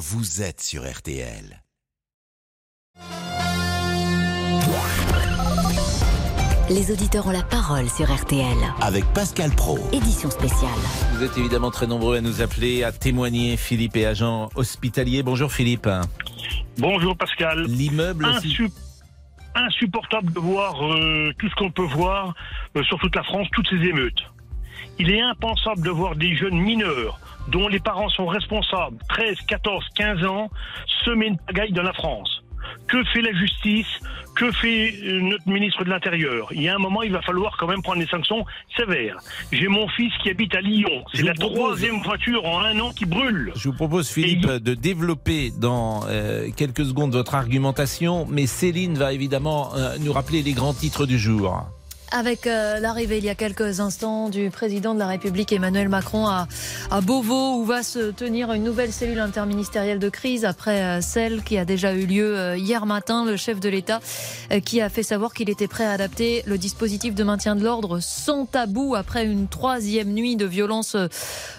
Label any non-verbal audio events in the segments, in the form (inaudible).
vous êtes sur RTL. Les auditeurs ont la parole sur RTL. Avec Pascal Pro. Édition spéciale. Vous êtes évidemment très nombreux à nous appeler, à témoigner, Philippe et agent hospitalier. Bonjour Philippe. Bonjour Pascal. L'immeuble. Insu- insupportable de voir euh, tout ce qu'on peut voir euh, sur toute la France, toutes ces émeutes. Il est impensable de voir des jeunes mineurs dont les parents sont responsables, 13, 14, 15 ans, semer une pagaille dans la France. Que fait la justice? Que fait euh, notre ministre de l'Intérieur? Il y a un moment, il va falloir quand même prendre des sanctions sévères. J'ai mon fils qui habite à Lyon. C'est la propose- troisième voiture en un an qui brûle. Je vous propose Philippe de développer dans euh, quelques secondes votre argumentation, mais Céline va évidemment euh, nous rappeler les grands titres du jour. Avec euh, l'arrivée il y a quelques instants du président de la République Emmanuel Macron à, à Beauvau où va se tenir une nouvelle cellule interministérielle de crise après euh, celle qui a déjà eu lieu euh, hier matin. Le chef de l'État qui a fait savoir qu'il était prêt à adapter le dispositif de maintien de l'ordre sans tabou après une troisième nuit de violence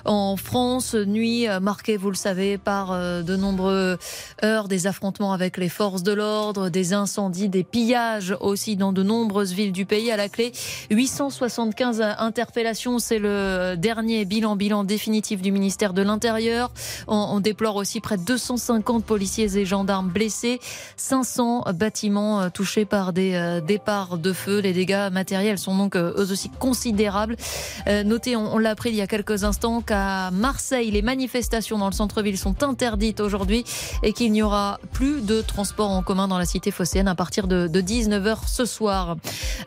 en France. Nuit marquée, vous le savez, par de nombreux heures, des affrontements avec les forces de l'ordre, des incendies, des pillages aussi dans de nombreuses villes du pays. À la clé, 875 interpellations, c'est le dernier bilan, bilan définitif du ministère de l'Intérieur. On, déplore aussi près de 250 policiers et gendarmes blessés, 500 bâtiments euh, touchés par des euh, départs de feu. Les dégâts matériels sont donc euh, eux aussi considérables. Notez, on, l'a appris il y a quelques instants, qu'à Marseille, les manifestations dans le centre-ville sont interdites aujourd'hui et qu'il n'y aura plus de transport en commun dans la cité phocéenne à partir de 19h ce soir.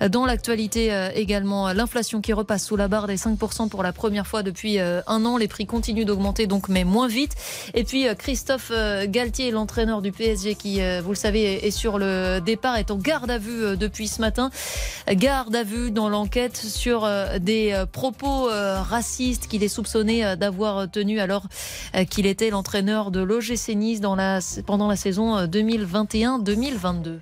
Dans l'actualité euh, également, l'inflation qui repasse sous la barre des 5% pour la première fois depuis euh, un an. Les prix continuent d'augmenter donc, mais moins vite. Et puis euh, Christophe euh, Galtier, l'entraîneur du PSG qui, euh, vous le savez, est sur le départ, est en garde à vue euh, depuis ce matin. Garde à vue dans l'enquête sur euh, des euh, propos euh, racistes qu'il est soupçonné euh, d'avoir tenu alors euh, qu'il était l'entraîneur de l'OGC Nice pendant la saison euh, 2021-2022.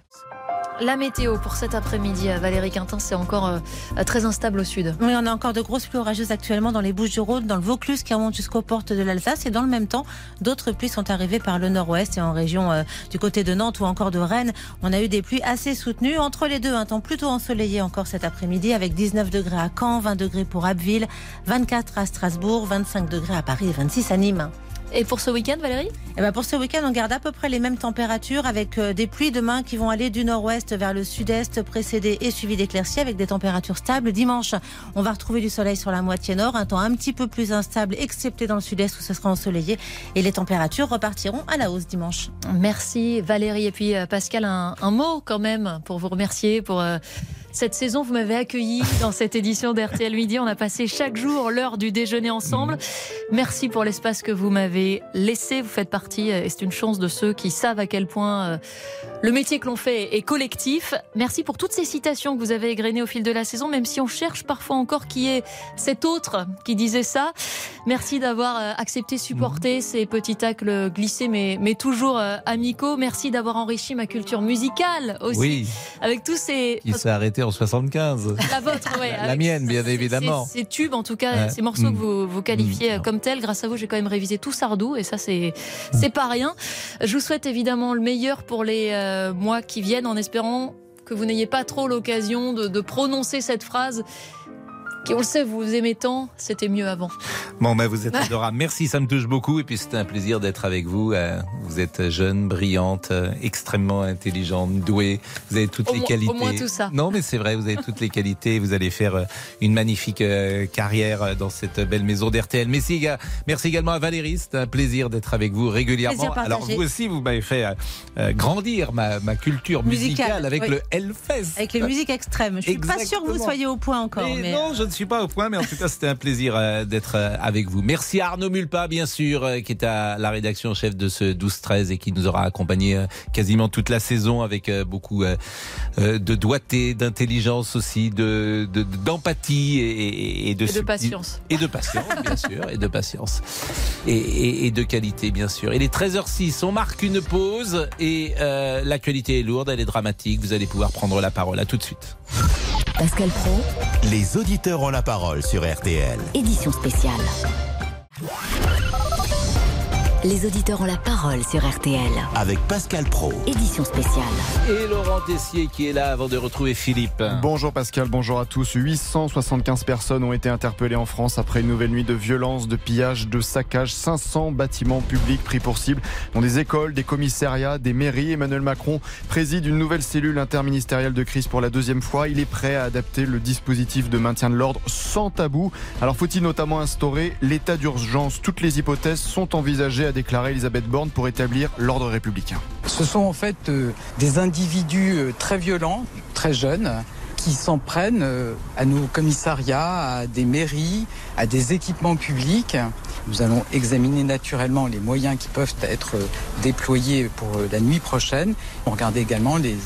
La météo pour cet après-midi, euh, Valérie Quintin, c'est encore euh, très instable au sud. Oui, on a encore de grosses pluies orageuses actuellement dans les Bouches-du-Rhône, dans le Vaucluse qui remonte jusqu'aux portes de l'Alsace. Et dans le même temps, d'autres pluies sont arrivées par le nord-ouest et en région euh, du côté de Nantes ou encore de Rennes. On a eu des pluies assez soutenues. Entre les deux, un temps plutôt ensoleillé encore cet après-midi avec 19 degrés à Caen, 20 degrés pour Abbeville, 24 à Strasbourg, 25 degrés à Paris et 26 à Nîmes. Et pour ce week-end, Valérie Eh ben pour ce week-end, on garde à peu près les mêmes températures avec euh, des pluies demain qui vont aller du nord-ouest vers le sud-est, précédées et suivies d'éclaircies avec des températures stables. Dimanche, on va retrouver du soleil sur la moitié nord, un temps un petit peu plus instable, excepté dans le sud-est où ce sera ensoleillé. Et les températures repartiront à la hausse dimanche. Merci Valérie. Et puis euh, Pascal, un, un mot quand même pour vous remercier pour euh, cette saison. Vous m'avez accueilli dans cette édition d'RTL Midi. On a passé chaque jour l'heure du déjeuner ensemble. Merci pour l'espace que vous m'avez laissé. Vous faites partie, euh, et c'est une chance de ceux qui savent à quel point euh, le métier que l'on fait est collectif. Merci pour toutes ces citations que vous avez égrenées au fil de la saison, même si on cherche parfois encore qui est cet autre qui disait ça. Merci d'avoir euh, accepté, supporté ces petits tacles glissés, mais, mais toujours amicaux. Merci d'avoir enrichi ma culture musicale aussi. Oui, Avec tous ces. qui s'est arrêté en 75. La vôtre, ouais. La avec mienne, bien évidemment. Ces, ces tubes, en tout cas, Ouais. ces morceaux Mm. que vous, vous qualifiez Mm. comme tels. Grâce à vous, j'ai quand même révisé tout Sardou, et ça, c'est pas rien. Je vous souhaite évidemment le meilleur pour les euh, mois qui viennent, en espérant que vous n'ayez pas trop l'occasion de, de prononcer cette phrase. On le sait, vous aimez tant, c'était mieux avant. Bon, ben vous êtes (laughs) adorable. Merci, ça me touche beaucoup. Et puis c'était un plaisir d'être avec vous. Euh, Vous êtes jeune, brillante, euh, extrêmement intelligente, douée. Vous avez toutes Au les moins- qualités. au moins tout ça. Non, mais c'est vrai, vous avez toutes les qualités. Vous allez faire euh, une magnifique carrière dans cette belle maison d'RTL. Merci, éga- merci également à Valérie. C'est un plaisir d'être avec vous régulièrement. Alors vous aussi, vous m'avez fait grandir ma, ma culture musicale, Musicale, avec oui. le Hellfest. Avec les musiques extrêmes. Je suis pas sûre que vous soyez au point encore. Mais mais- Non, je ne suis pas au point, mais en tout cas, c'était un plaisir euh, d'être euh, avec vous. Merci à Arnaud Mulpa, bien sûr, euh, qui est à la rédaction chef de ce 12-13 et qui nous aura accompagnés euh, quasiment toute la saison avec beaucoup de doigté, d'intelligence aussi, de de- d'empathie et, de, Et de subtil- patience. Et de patience, bien sûr, et de patience. Et, de qualité, bien sûr. Il est 13h06, on marque une pause et l'actualité est lourde, elle est dramatique. Vous allez pouvoir prendre la parole. À tout de suite. Pascal Pro, Les auditeurs ont la parole sur RTL. édition spéciale. Les auditeurs ont la parole sur RTL. Avec Pascal Pro. Édition spéciale. Et Laurent Tessier qui est là avant de retrouver Philippe. Bonjour Pascal, bonjour à tous. 875 personnes ont été interpellées en France après une nouvelle nuit de violence, de pillage, de saccage. 500 bâtiments publics pris pour cible, dont des écoles, des commissariats, des mairies. Emmanuel Macron préside une nouvelle cellule interministérielle de crise pour la deuxième fois. Il est prêt à adapter le dispositif de maintien de l'ordre sans tabou. Alors faut-il notamment instaurer l'état d'urgence? Toutes les hypothèses sont envisagées a déclaré Elisabeth Borne pour établir l'ordre républicain. Ce sont en fait euh, des individus euh, très violents, très jeunes, qui s'en prennent euh, à nos commissariats, à des mairies, à des équipements publics. Nous allons examiner naturellement les moyens qui peuvent être déployés pour la nuit prochaine. On regarde également les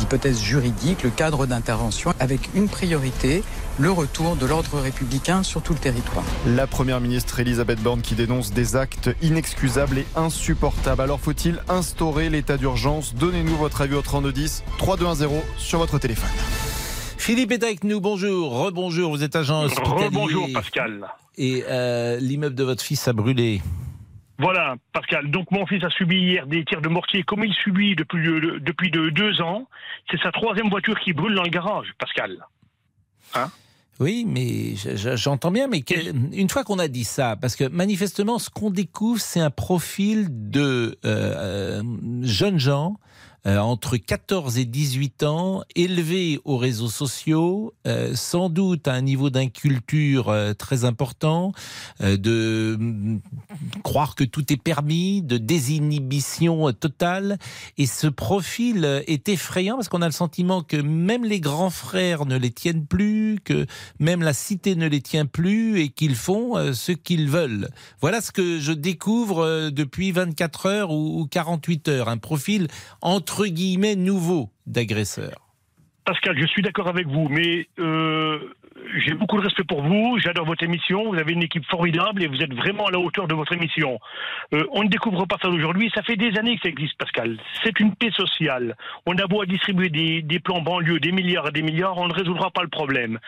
hypothèses juridiques, le cadre d'intervention, avec une priorité, le retour de l'ordre républicain sur tout le territoire. La Première ministre Elisabeth Borne qui dénonce des actes inexcusables et insupportables. Alors faut-il instaurer l'état d'urgence? Donnez-nous votre avis au 3210 3210 sur votre téléphone. Philippe est avec nous, bonjour, rebonjour, vous êtes agent hospitalier. Rebonjour Pascal. Et euh, l'immeuble de votre fils a brûlé. Voilà, Pascal. Donc mon fils a subi hier des tirs de mortier comme il subit depuis, de, depuis de deux ans. C'est sa troisième voiture qui brûle dans le garage, Pascal. Hein? Oui, mais j'entends bien, mais une fois qu'on a dit ça, parce que manifestement, ce qu'on découvre, c'est un profil de euh, euh, jeunes gens euh, entre 14 et 18 ans, élevés aux réseaux sociaux, euh, sans doute à un niveau d'inculture euh, très important, de mm, croire que tout est permis, de désinhibition totale. Et ce profil est effrayant parce qu'on a le sentiment que même les grands frères ne les tiennent plus, que même la cité ne les tient plus et qu'ils font ce qu'ils veulent. Voilà ce que je découvre depuis 24 heures ou 48 heures. Un profil entre entre guillemets nouveau d'agresseur. Pascal, je suis d'accord avec vous, mais euh, j'ai beaucoup de respect pour vous, j'adore votre émission, vous avez une équipe formidable et vous êtes vraiment à la hauteur de votre émission. Euh, on ne découvre pas ça aujourd'hui, ça fait des années que ça existe, Pascal. C'est une paix sociale. On a beau à distribuer des, des plans banlieues, des milliards et des milliards, on ne résoudra pas le problème.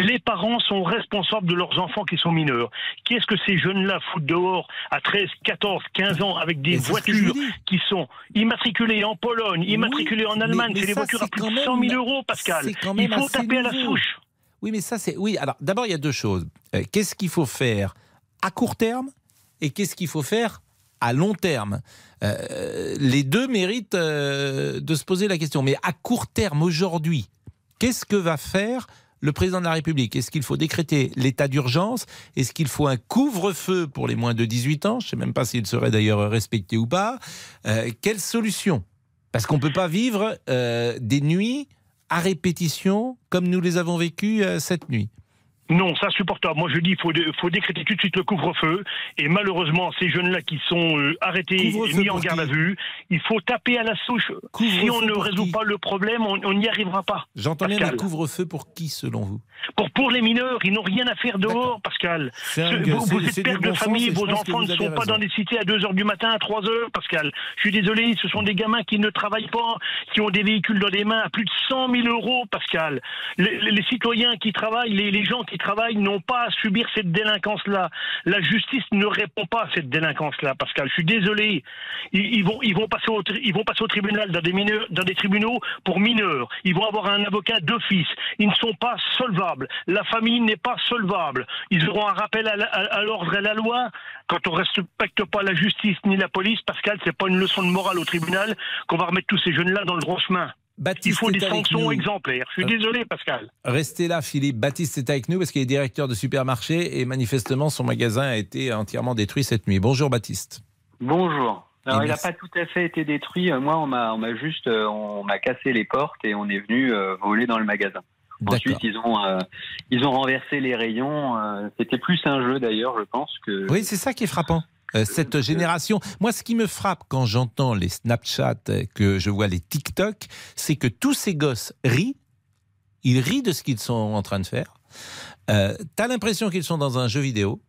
Les parents sont responsables de leurs enfants qui sont mineurs. Qu'est-ce que ces jeunes-là foutent dehors à 13, 14, 15 ans avec des voitures qui sont immatriculées en Pologne, immatriculées en Allemagne C'est des voitures à plus de 100 000 euros, Pascal. Il faut taper à la souche. Oui, mais ça, c'est. Oui, alors d'abord, il y a deux choses. Euh, qu'est-ce qu'il faut faire à court terme et qu'est-ce qu'il faut faire à long terme? Euh, Les deux méritent euh, de se poser la question. Mais à court terme, aujourd'hui, qu'est-ce que va faire le président de la République? Est-ce qu'il faut décréter l'état d'urgence? Est-ce qu'il faut un couvre-feu pour les moins de 18 ans? Je ne sais même pas s'il serait d'ailleurs respecté ou pas. quelle solution? Parce qu'on ne peut pas vivre des nuits à répétition comme nous les avons vécues euh, cette nuit. Non, ça supportable. Moi, je dis, il faut, décréter tout de suite le couvre-feu. Et malheureusement, ces jeunes-là qui sont euh, arrêtés et mis en garde à vue, il faut taper à la souche. Si on ne résout pas le problème, on n'y arrivera pas. J'entends bien le couvre-feu pour qui, selon vous? Pour, pour les mineurs, ils n'ont rien à faire dehors, Pascal. vous, êtes père de famille, vos enfants ne sont pas dans des cités à 2 heures du matin, à 3 heures, Pascal. Je suis désolé, ce sont des gamins qui ne travaillent pas, qui ont des véhicules dans les mains à plus de 100 000 euros, Pascal. Les, citoyens qui travaillent, les, les gens qui travaillent n'ont pas à subir cette délinquance-là. La justice ne répond pas à cette délinquance-là, Pascal. Je suis désolé. Ils, vont, passer au, tribunal dans des, tribunaux pour mineurs. Ils vont avoir un avocat d'office. Ils ne sont pas solvables. La famille n'est pas solvable. Ils auront un rappel à l'ordre et à la loi. Quand on ne respecte pas la justice ni la police, Pascal, c'est pas une leçon de morale au tribunal qu'on va remettre tous ces jeunes-là dans le droit chemin. Il faut des sanctions exemplaires. Je suis euh, désolé, Pascal. Restez là, Philippe. Baptiste est avec nous parce qu'il est directeur de supermarché et manifestement son magasin a été entièrement détruit cette nuit. Bonjour, Baptiste. Bonjour. Alors, il n'a pas tout à fait été détruit. Euh, moi, on m'a juste, euh, on m'a cassé les portes et on est venu voler dans le magasin. Ensuite, ils ont, ils ont renversé les rayons. C'était plus un jeu d'ailleurs, je pense que. Oui, c'est ça qui est frappant. Euh, cette génération. Moi, ce qui me frappe quand j'entends les Snapchat, que je vois les TikTok, c'est que tous ces gosses rient. Ils rient de ce qu'ils sont en train de faire. Euh, T'as l'impression qu'ils sont dans un jeu vidéo.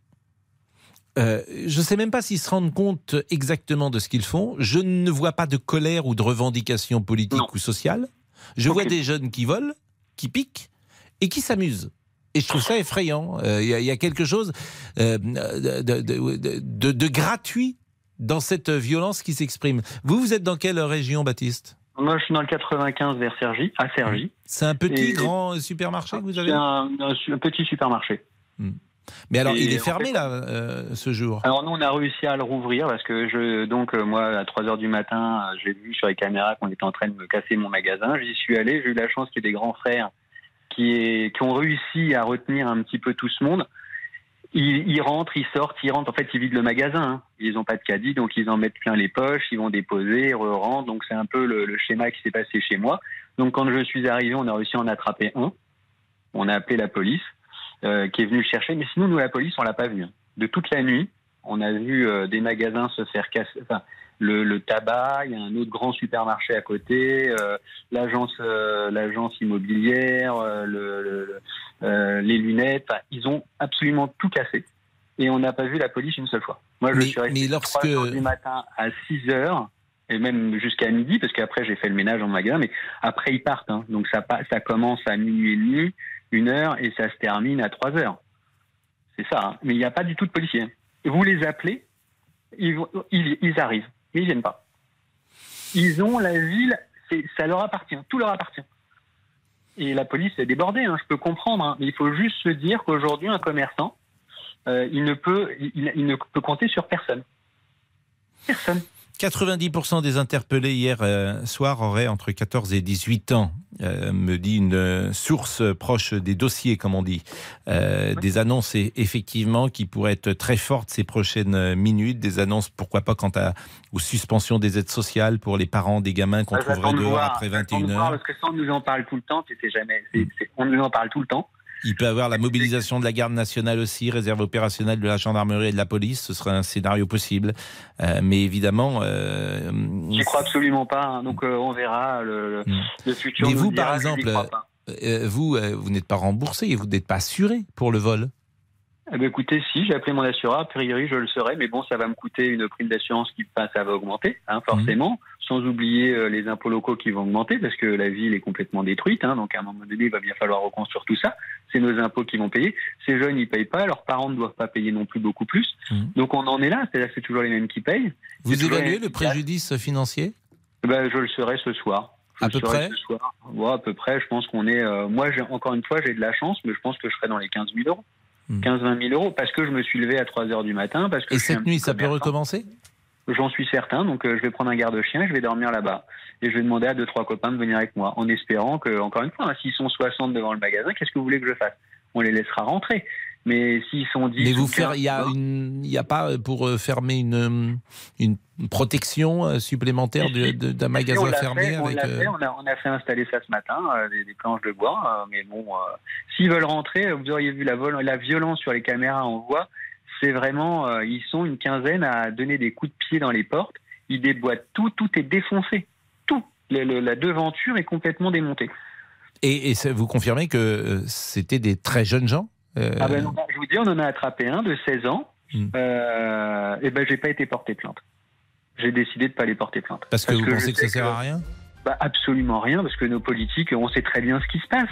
Euh, je ne sais même pas s'ils se rendent compte exactement de ce qu'ils font. Je ne vois pas de colère ou de revendication politique ou sociale. Je vois des jeunes qui volent, qui piquent et qui s'amusent. Et je trouve ça effrayant. Il euh, y, a quelque chose euh, de, de, gratuit dans cette violence qui s'exprime. Vous, vous êtes dans quelle région, Baptiste? Moi, je suis dans le 95 vers Sergi, à Sergi. C'est un petit, grand supermarché que vous avez un, un, petit supermarché. Hmm. Mais alors, il est fermé là, euh, ce jour? Alors nous, on a réussi à le rouvrir parce que je, donc euh, moi, à 3 heures du matin, euh, j'ai vu sur les caméras qu'on était en train de me casser mon magasin. J'y suis allé. J'ai eu la chance qu'il y ait des grands frères qui, ont réussi à retenir un petit peu tout ce monde. Ils, rentrent, ils sortent, ils rentrent. En fait, ils vident le magasin. Hein. Ils n'ont pas de caddie, donc ils en mettent plein les poches. Ils vont déposer, ils rentrent. Donc c'est un peu le, schéma qui s'est passé chez moi. Donc quand je suis arrivé, on a réussi à en attraper un. On a appelé la police. Euh, qui est venu le chercher. Mais sinon, nous, la police, on l'a pas vu. Hein. De toute la nuit, on a vu euh, des magasins se faire casser. Le, le, tabac, il y a un autre grand supermarché à côté, euh, l'agence, euh, l'agence immobilière, euh, le, le, les lunettes. Enfin, ils ont absolument tout cassé. Et on n'a pas vu la police une seule fois. Moi, je mais, suis resté lorsque... 3 heures du matin à 6 heures et même jusqu'à midi, parce qu'après j'ai fait le ménage en magasin, mais après ils partent. Hein. Donc ça, ça commence à minuit et demi, une heure, et ça se termine à trois heures. C'est ça. Hein. Mais il n'y a pas du tout de policiers. Vous les appelez, ils, ils, ils arrivent, mais ils viennent pas. Ils ont la ville, ça leur appartient, tout leur appartient. Et la police est débordée, hein, je peux comprendre, hein, mais il faut juste se dire qu'aujourd'hui, un commerçant, euh, il, ne peut, il, il ne peut compter sur personne. Personne. 90% des interpellés hier euh, soir auraient entre 14 et 18 ans, euh, me dit une source proche des dossiers, comme on dit. Euh. Des annonces, effectivement, qui pourraient être très fortes ces prochaines minutes. Des annonces, pourquoi pas, quant à, aux suspensions des aides sociales pour les parents des gamins qu'on trouverait dehors après 21 heures. Parce que ça, on nous en parle tout le temps, jamais. Est, on nous en parle tout le temps. Il peut y avoir la mobilisation de la garde nationale aussi, réserve opérationnelle de la gendarmerie et de la police. Ce serait un scénario possible. Euh, mais évidemment. Euh, J'y crois absolument pas. Hein. Donc euh, on verra le, Hmm. le futur. Mais vous, dira, par exemple, euh, vous, vous n'êtes pas remboursé et vous n'êtes pas assuré pour le vol. Eh ben, écoutez, si j'ai appelé mon assureur, a priori je le serai, mais bon, ça va me coûter une prime d'assurance qui enfin, ça va augmenter, hein, forcément, mmh. sans oublier euh, les impôts locaux qui vont augmenter parce que la ville est complètement détruite, hein, donc à un moment donné, il va bien falloir reconstruire tout ça. C'est nos impôts qui vont payer. Ces jeunes, ils payent pas, leurs parents ne doivent pas payer non plus beaucoup plus. Mmh. Donc on en est là, c'est-à-dire que c'est toujours les mêmes qui payent. Vous évaluez le préjudice financier? Ben, Je le serai ce soir. Je à peu près? ce soir. Ouais, à peu près, je pense qu'on est. Euh, moi, encore une fois, j'ai de la chance, mais je pense que je serai dans les 15 000 euros. 15-20 000 euros parce que je me suis levé à 3 heures du matin. Parce que Et cette nuit, ça peut recommencer? J'en suis certain. Donc, euh, je vais prendre un garde-chien, je vais dormir là-bas. Et je vais demander à deux, trois copains de venir avec moi en espérant que, encore une fois, hein, s'ils sont 60 devant le magasin, qu'est-ce que vous voulez que je fasse? On les laissera rentrer. Mais s'ils sont 10. Mais vous faire, il n'y a, a pas pour euh, fermer une, une protection supplémentaire d'un magasin fermé fait, avec. On, fait, on, a, on, a, fait installer ça ce matin, euh, des, des, planches de bois. Euh, mais bon, euh, s'ils veulent rentrer, vous auriez vu la, vol, la violence sur les caméras, on voit. C'est vraiment, euh, ils sont une quinzaine à donner des coups de pied dans les portes. Ils déboîtent tout, tout est défoncé. Tout. Le, le, la devanture est complètement démontée. Et, et vous confirmez que euh, c'était des très jeunes gens? Ah ben, non, Je vous dis, on en a attrapé un de 16 ans. Hmm. et ben, j'ai pas été porté plainte j'ai décidé de ne pas les porter plainte. Parce que vous que pensez que ça sert à rien bah, Absolument rien, parce que nos politiques, on sait très bien ce qui se passe.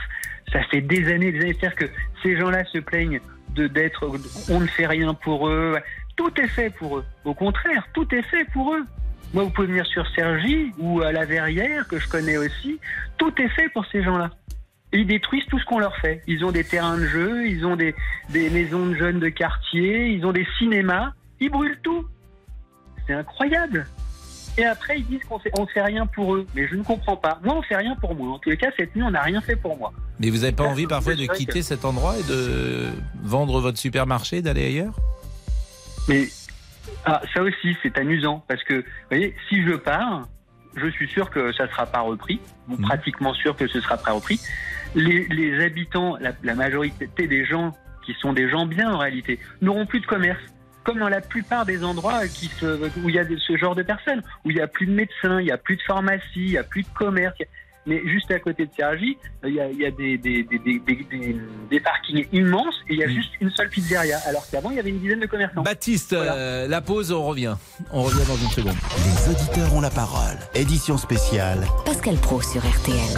Ça fait des années, des années. C'est-à-dire que ces gens-là se plaignent de d'être, on ne fait rien pour eux. Tout est fait pour eux. Au contraire, tout est fait pour eux. Moi, vous pouvez venir sur Sergi ou à la Verrière, que je connais aussi. Tout est fait pour ces gens-là. Ils détruisent tout ce qu'on leur fait. Ils ont des terrains de jeu, ils ont des, des maisons de jeunes de quartier, ils ont des cinémas. Ils brûlent tout. C'est incroyable. Et après, ils disent qu'on fait, on fait rien pour eux. Mais je ne comprends pas. Moi, on fait rien pour moi. En tous les cas, cette nuit, on n'a rien fait pour moi. Mais vous n'avez pas envie parfois de quitter que... cet endroit et de vendre votre supermarché, d'aller ailleurs? Mais ah, ça aussi, c'est amusant. Parce que, vous voyez, si je pars, je suis sûr que ça ne sera pas repris. Ou mmh. pratiquement sûr que ce sera pas repris. Les, les habitants, la, la majorité des gens qui sont des gens bien en réalité, n'auront plus de commerce comme dans la plupart des endroits qui se, où il y a ce genre de personnes, où il n'y a plus de médecins, il n'y a plus de pharmacie, il n'y a plus de commerce. Mais juste à côté de Sergi, il y a, il y a des, des, des, des, des, parkings immenses et il y a juste une seule pizzeria, alors qu'avant il y avait une dizaine de commerçants. Baptiste, voilà. euh, la pause, on revient. On revient dans une seconde. Les auditeurs ont la parole. Édition spéciale. Pascal Pro sur RTL.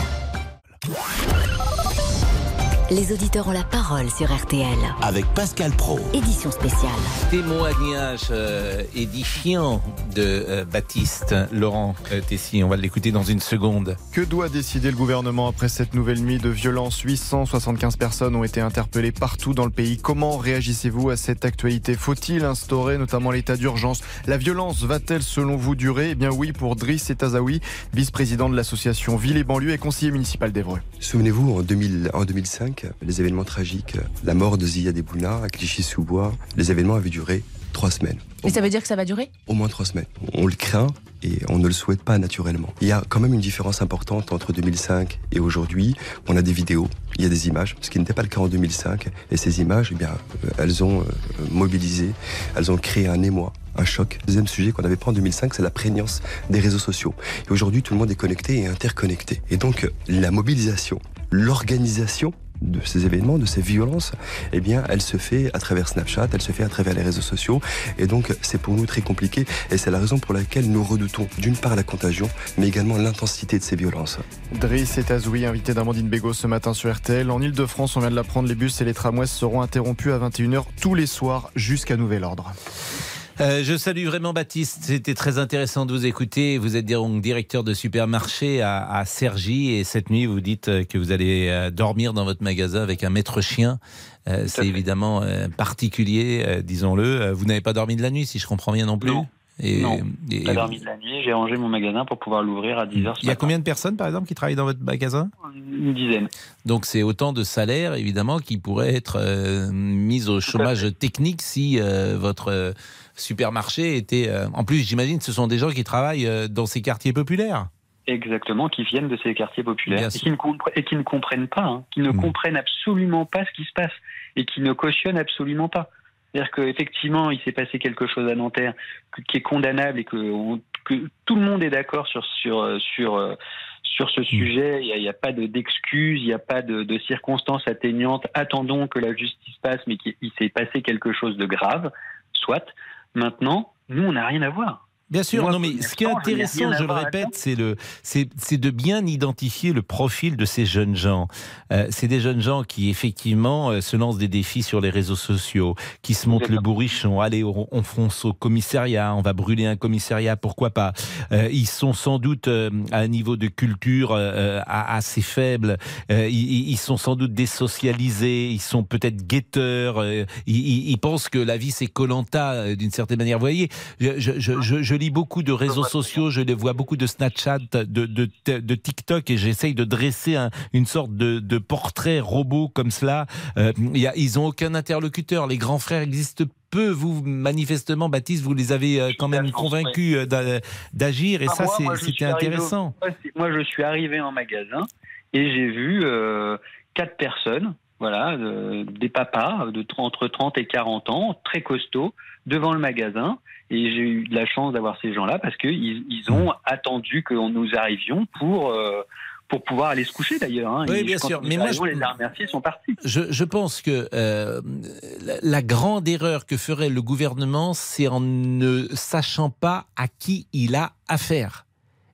Les auditeurs ont la parole sur RTL. Avec Pascal Pro. Édition spéciale. Témoignage euh, édifiant de euh, Baptiste Laurent euh, Tessier. On va l'écouter dans une seconde. Que doit décider le gouvernement après cette nouvelle nuit de violence? 875 personnes ont été interpellées partout dans le pays. Comment réagissez-vous à cette actualité? Faut-il instaurer notamment l'état d'urgence? La violence va-t-elle selon vous durer? Eh bien oui pour Driss Etazaoui, vice-président de l'association Ville et banlieue et conseiller municipal d'Evreux. Souvenez-vous, en, 2000, en 2005, les événements tragiques, la mort de Zia Debouna à Clichy-sous-Bois, les événements avaient duré trois semaines. Et ça veut dire que ça va durer? Au moins trois semaines. On le craint et on ne le souhaite pas naturellement. Il y a quand même une différence importante entre 2005 et aujourd'hui. On a des vidéos, il y a des images, ce qui n'était pas le cas en 2005. Et ces images, eh bien, euh, elles ont euh, mobilisé, elles ont créé un émoi un choc. Deuxième sujet qu'on avait pris en 2005, c'est la prégnance des réseaux sociaux. Et aujourd'hui, tout le monde est connecté et interconnecté. Et donc, la mobilisation, l'organisation de ces événements, de ces violences, eh bien, elle se fait à travers Snapchat, elle se fait à travers les réseaux sociaux. Et donc, c'est pour nous très compliqué. Et c'est la raison pour laquelle nous redoutons d'une part la contagion, mais également l'intensité de ces violences. Driss Etazoui, invité d'Amandine Bégaud ce matin sur RTL. En Ile-de-France, on vient de l'apprendre, les bus et les tramways seront interrompus à 21h tous les soirs jusqu'à nouvel ordre. Euh, je salue vraiment Baptiste. C'était très intéressant de vous écouter. Vous êtes donc directeur de supermarché à, à Cergy et cette nuit vous dites euh, que vous allez euh, dormir dans votre magasin avec un maître chien. Euh, c'est évidemment euh, particulier, disons-le. Vous n'avez pas dormi de la nuit, si je comprends bien non plus. Non. Et, non, j'ai pas dormi de la nuit. J'ai rangé mon magasin pour pouvoir l'ouvrir à 10h. Il y a combien de personnes, par exemple, qui travaillent dans votre magasin? Une dizaine. Donc c'est autant de salaires, évidemment, qui pourraient être euh, mis au chômage technique si euh, votre supermarché était... Euh, en plus, j'imagine ce sont des gens qui travaillent euh, dans ces quartiers populaires. Exactement, qui viennent de ces quartiers populaires et qui, ne et qui, ne comprennent pas, hein, qui ne mmh. comprennent absolument pas ce qui se passe et qui ne cautionnent absolument pas. C'est-à-dire qu'effectivement, il s'est passé quelque chose à Nanterre qui est condamnable et que, on, que tout le monde est d'accord sur, sur, sur, sur ce sujet. Il n'y a, a, pas d'excuses, il n'y a pas de, de, circonstances atteignantes. Attendons que la justice passe, mais qu'il s'est passé quelque chose de grave, soit. Maintenant, nous, on n'a rien à voir. Bien sûr, non, mais ce qui est intéressant, je le répète, c'est le, c'est, de bien identifier le profil de ces jeunes gens. Euh, c'est des jeunes gens qui effectivement euh, se lancent des défis sur les réseaux sociaux, qui se montrent le bourrichon. Allez, on, on, fonce au commissariat, on va brûler un commissariat, pourquoi pas? Euh, ils sont sans doute à un niveau de culture assez faible. Ils, ils, sont sans doute désocialisés. Ils sont peut-être guetteurs. Ils, ils, pensent que la vie c'est Colanta d'une certaine manière. Vous voyez, je, je, je, je lis beaucoup de réseaux sociaux, je les vois beaucoup de Snapchat, de, de, de TikTok, et j'essaye de dresser un, une sorte de, de, portrait robot comme cela. Euh, y a, ils n'ont aucun interlocuteur. Les grands frères existent peu. Vous, manifestement, Baptiste, vous les avez quand même convaincus d'agir, et ah, ça, c'était intéressant. Moi, je suis arrivé en magasin et j'ai vu euh, quatre personnes voilà, euh, des papas de entre 30 et 40 ans, très costauds, devant le magasin. Et j'ai eu de la chance d'avoir ces gens-là parce qu'ils ils ont attendu que nous arrivions pour. Euh, pour pouvoir aller se coucher d'ailleurs. Hein. Oui, bien sûr. Mais moi, je, les remercier, sont partis. Je, je pense que euh, la, la, grande erreur que ferait le gouvernement, c'est en ne sachant pas à qui il a affaire.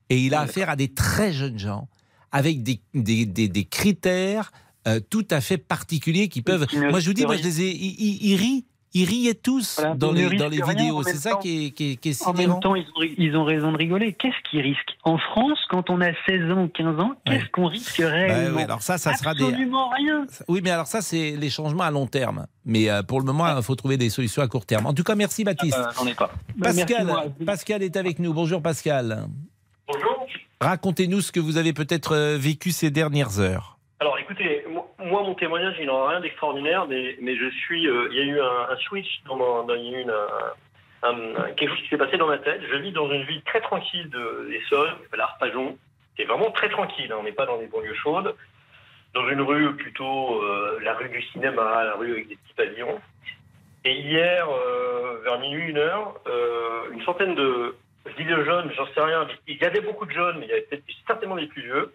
Et il a affaire à des très jeunes gens avec des, des, des, des critères euh, tout à fait particuliers qui peuvent. Moi, je vous dis, moi, je les ai. Ils, ils rient. Ils riaient tous voilà, dans les, dans les vidéos. C'est ça qui est, qui est, qui est En même temps, ils ont, ils ont raison de rigoler. Qu'est-ce qu'ils risquent? En France, quand on a 16 ans ou 15 ans, qu'est-ce ouais. qu'on risque réellement bah, oui, alors ça, ça sera Absolument des... rien. Oui, mais alors ça, c'est les changements à long terme. Mais euh, pour le moment, il ouais. faut trouver des solutions à court terme. En tout cas, merci Baptiste. Ah, bah, ai pas. Pascal, bah, merci, Pascal est avec nous. Bonjour Pascal. Bonjour. Racontez-nous ce que vous avez peut-être euh, vécu ces dernières heures. Alors écoutez, moi mon témoignage il n'en a rien d'extraordinaire, mais, je suis, euh, il y a eu un, switch, dans, une, un, un, quelque chose qui s'est passé dans ma tête. Je vis dans une ville très tranquille de l'Essonne, qui s'appelle Arpajon. C'est vraiment très tranquille, hein, on n'est pas dans des banlieues chaudes. Dans une rue plutôt, euh, la rue du cinéma, la rue avec des petits pavillons. Et hier, euh, vers minuit, une heure, une centaine de, je dis de jeunes, j'en sais rien, il y avait beaucoup de jeunes, mais il y avait peut-être certainement des plus vieux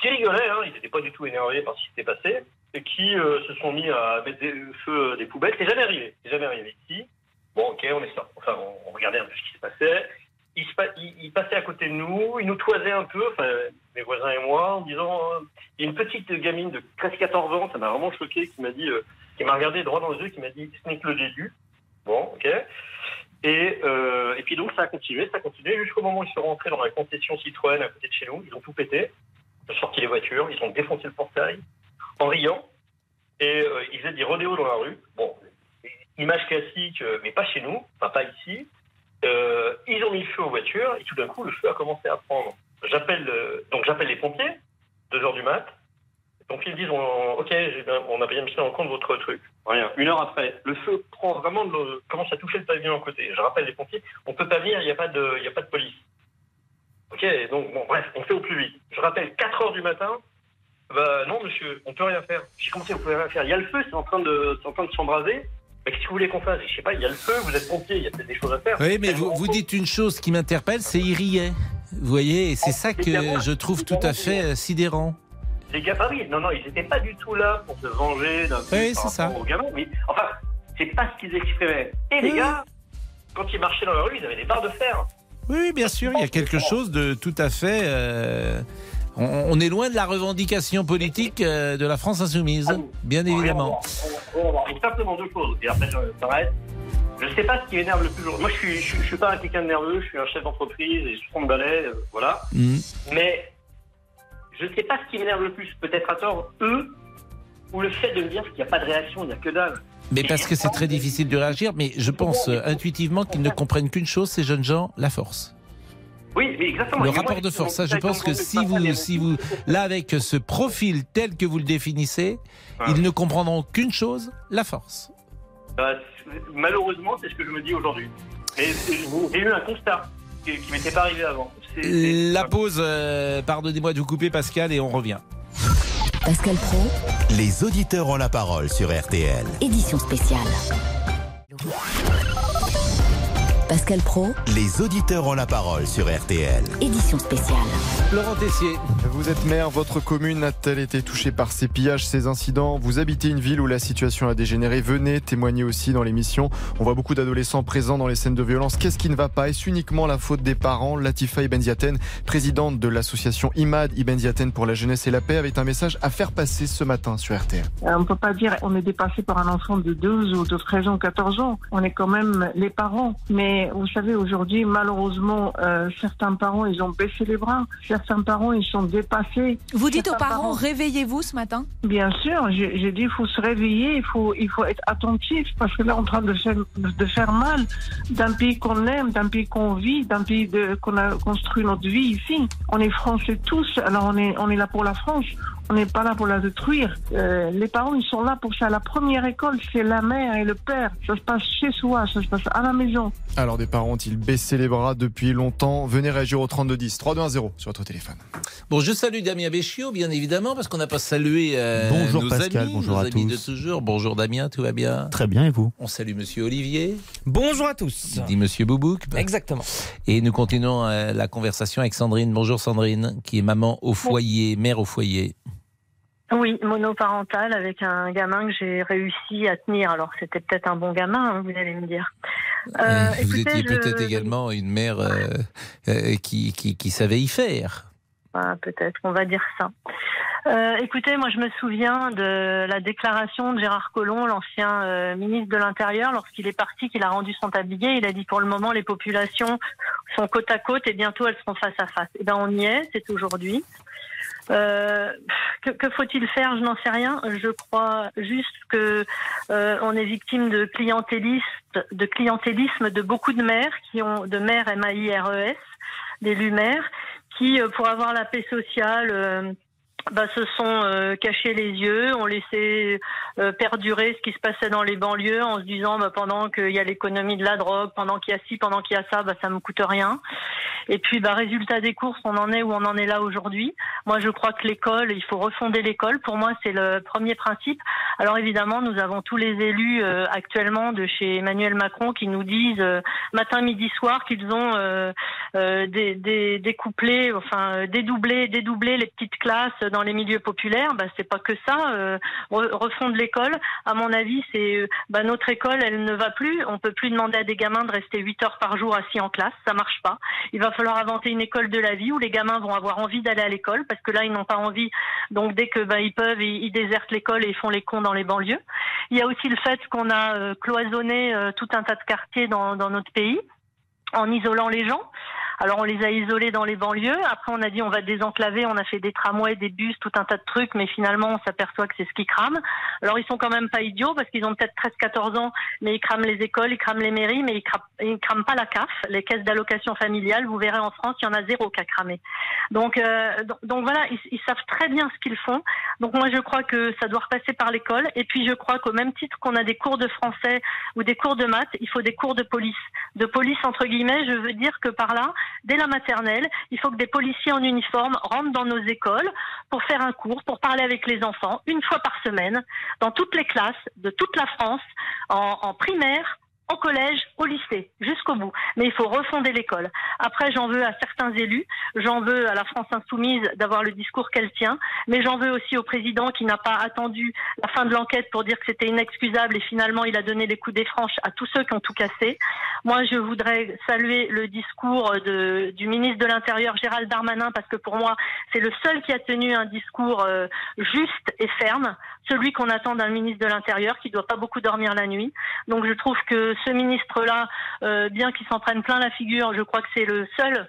qui rigolaient, hein, ils n'étaient pas du tout énervés par ce qui s'était passé, et qui euh, se sont mis à mettre des feux euh, des poubelles. C'est jamais arrivé, c'est jamais arrivé ici. Bon, ok, on est ça. Enfin, on, regardait un peu ce qui se passait. il, il, passait à côté de nous, il nous toisait un peu, enfin, mes voisins et moi, en disant, il y a une petite gamine de 13-14 ans, ça m'a vraiment choqué, qui m'a dit, qui m'a regardé droit dans les yeux, qui m'a dit, ce n'est que le début. Bon, ok. Et, et puis donc ça a continué, ça a continué jusqu'au moment où ils sont rentrés dans la concession Citroën à côté de chez nous, ils ont tout pété, ils ont sorti les voitures, ils ont défoncé le portail, en riant, et euh, ils faisaient des rodéos dans la rue. Bon, image classique, euh, mais pas chez nous, enfin pas ici. Euh, ils ont mis le feu aux voitures et tout d'un coup, le feu a commencé à prendre. J'appelle donc j'appelle les pompiers, 2 heures du mat. Les pompiers me disent Ok, on a bien mis en compte votre truc. Rien. Une heure après, le feu prend vraiment commence à toucher le pavillon à côté. Je rappelle les pompiers on peut pas venir, il n'y a, a pas de police. Ok, donc bon, bref, on fait au plus vite. Je rappelle 4 heures du matin, bah non, monsieur, on peut rien faire. J'ai commencé, on peut rien faire. Il y a le feu, c'est en train de, en train de s'embraser. Mais qu'est-ce que vous voulez qu'on fasse? Je sais pas, il y a le feu, vous êtes pompier, il y a peut-être des choses à faire. Oui, mais vous, vous dites une chose qui m'interpelle, c'est il riait. Vous voyez, et c'est ça que je trouve tout à fait euh, sidérant. Les gars, ah oui, non, non, ils n'étaient pas du tout là pour se venger d'un Oui, c'est ça. mais enfin, c'est pas ce qu'ils exprimaient. Et les gars, quand ils marchaient dans la rue, ils avaient des barres de fer. Oui, bien sûr, il y a quelque chose de tout à fait. Euh, on, est loin de la revendication politique euh, de la France insoumise, ah bien évidemment. Simplement deux choses, et après je s'arrête. Je ne sais pas ce qui énerve le plus. Moi, je suis, je, suis pas un quelqu'un de nerveux, je suis un chef d'entreprise et 60 balais, euh, voilà. Mhm. Mais je ne sais pas ce qui m'énerve le plus, peut-être à tort, eux, ou le fait de me dire qu'il n'y a pas de réaction, il n'y a que dalle. Mais parce que c'est très difficile de réagir, mais je pense euh, intuitivement qu'ils ne comprennent qu'une chose, ces jeunes gens, la force. Oui, exactement. Le rapport de force, ça, je pense que si vous, si vous, là, avec ce profil tel que vous le définissez, ah. ils ne comprendront qu'une chose, la force. Bah, malheureusement, c'est ce que je me dis aujourd'hui. Et j'ai eu un constat qui, ne m'était pas arrivé avant. La pause, euh, pardonnez-moi de vous couper, Pascal, et on revient. Pascal Pro. Les auditeurs ont la parole sur RTL. Édition spéciale. Pascal Pro. Les auditeurs ont la parole sur RTL. Édition spéciale. Laurent Tessier. Vous êtes maire, votre commune a-t-elle été touchée par ces pillages, ces incidents Vous habitez une ville où la situation a dégénéré. Venez témoigner aussi dans l'émission. On voit beaucoup d'adolescents présents dans les scènes de violence. Qu'est-ce qui ne va pas Est-ce uniquement la faute des parents Latifa Ibenziaten, présidente de l'association IMAD Ibenziaten pour la jeunesse et la paix, avait un message à faire passer ce matin sur RTL. Euh, on ne peut pas dire on est dépassé par un enfant de 12 ou de 13 ans, 14 ans. On est quand même les parents. Mais vous savez, aujourd'hui, malheureusement, euh, certains parents, ils ont baissé les bras. Certains parents, ils sont dépassés. Vous dites aux parents, réveillez-vous ce matin Bien sûr, j'ai dit, il faut se réveiller, il faut, il faut être attentif, parce que là, on est en train de faire, de faire mal d'un pays qu'on aime, d'un pays qu'on vit, d'un pays qu'on a construit notre vie ici. On est français tous, alors on est, on est là pour la France. On n'est pas là pour la détruire. Euh, les parents, ils sont là pour ça. La première école, c'est la mère et le père. Ça se passe chez soi, ça se passe à la maison. Alors, des parents ont-ils baissé les bras depuis longtemps? Venez réagir au 3210, 3210 sur votre téléphone. Bon, je salue Damien Béchiot, bien évidemment, parce qu'on n'a pas salué euh, bonjour nos Pascal, amis, bonjour nos à amis tous. de toujours. Bonjour Damien, tout va bien? Très bien, et vous? On salue Monsieur Olivier. Bonjour à tous. Dit Monsieur Boubouk. Exactement. Et nous continuons euh, la conversation avec Sandrine. Bonjour Sandrine, qui est maman au foyer, mère au foyer. Oui, monoparental avec un gamin que j'ai réussi à tenir. Alors c'était peut-être un bon gamin, hein, vous allez me dire. Euh, vous étiez peut-être également une mère euh, euh, qui, qui, qui, savait y faire. Ah, peut-être, on va dire ça. Euh, écoutez, moi je me souviens de la déclaration de Gérard Collomb, l'ancien ministre de l'Intérieur, lorsqu'il est parti, qu'il a rendu son tablier. Il a dit pour le moment les populations sont côte à côte et bientôt elles seront face à face. Et eh ben on y est, c'est aujourd'hui. Euh, que, que faut-il faire? Je n'en sais rien. Je crois juste que euh, on est victime de clientélisme, de clientélisme de beaucoup de maires qui ont de maires M A I R E S, d'élus maires, qui euh, pour avoir la paix sociale euh, bah, se sont euh, cachés les yeux, ont laissé euh, perdurer ce qui se passait dans les banlieues en se disant bah, pendant qu'il y a l'économie de la drogue, pendant qu'il y a ci, pendant qu'il y a ça, bah, ça me coûte rien. Et puis, bah, résultat des courses, on en est où on en est là aujourd'hui. Moi, je crois que l'école, il faut refonder l'école. Pour moi, c'est le premier principe. Alors évidemment, nous avons tous les élus euh, actuellement de chez Emmanuel Macron qui nous disent euh, matin, midi, soir qu'ils ont euh, des, des, découplé, enfin dédoublé, dédoublé les petites classes dans les milieux populaires. Bah, c'est pas que ça. refondre l'école, à mon avis, c'est bah, notre école, elle ne va plus. On peut plus demander à des gamins de rester 8 heures par jour assis en classe. Ça marche pas. Il va falloir inventer une école de la vie où les gamins vont avoir envie d'aller à l'école parce que là, ils n'ont pas envie. Donc dès que bah, ils peuvent, ils, ils désertent l'école et ils font les cons dans les banlieues. Il y a aussi le fait qu'on a euh, cloisonné euh, tout un tas de quartiers dans, dans notre pays en isolant les gens. Alors on les a isolés dans les banlieues. Après on a dit on va désenclaver. On a fait des tramways, des bus, tout un tas de trucs. Mais finalement on s'aperçoit que c'est ce qui crame. Alors ils sont quand même pas idiots parce qu'ils ont peut-être 13-14 ans, mais ils crament les écoles, ils crament les mairies, mais ils crament, crament pas la CAF, les caisses d'allocation familiale. Vous verrez en France il y en a zéro qui a cramé. Donc euh, donc voilà ils, ils, savent très bien ce qu'ils font. Donc moi je crois que ça doit repasser par l'école. Et puis je crois qu'au même titre qu'on a des cours de français ou des cours de maths, il faut des cours de police. De police entre guillemets, je veux dire que par là dès la maternelle, il faut que des policiers en uniforme rentrent dans nos écoles pour faire un cours, pour parler avec les enfants, une fois par semaine, dans toutes les classes de toute la France, en, primaire, au collège, au lycée, jusqu'au bout. Mais il faut refonder l'école. Après, j'en veux à certains élus, j'en veux à la France insoumise d'avoir le discours qu'elle tient, mais j'en veux aussi au président qui n'a pas attendu la fin de l'enquête pour dire que c'était inexcusable et finalement il a donné les coups des franches à tous ceux qui ont tout cassé. Moi, je voudrais saluer le discours de, du ministre de l'Intérieur, Gérald Darmanin, parce que pour moi, c'est le seul qui a tenu un discours euh, juste et ferme, celui qu'on attend d'un ministre de l'Intérieur qui doit pas beaucoup dormir la nuit. Donc je trouve que ce ministre-là, euh, bien qu'il s'en prenne plein la figure, je crois que c'est le seul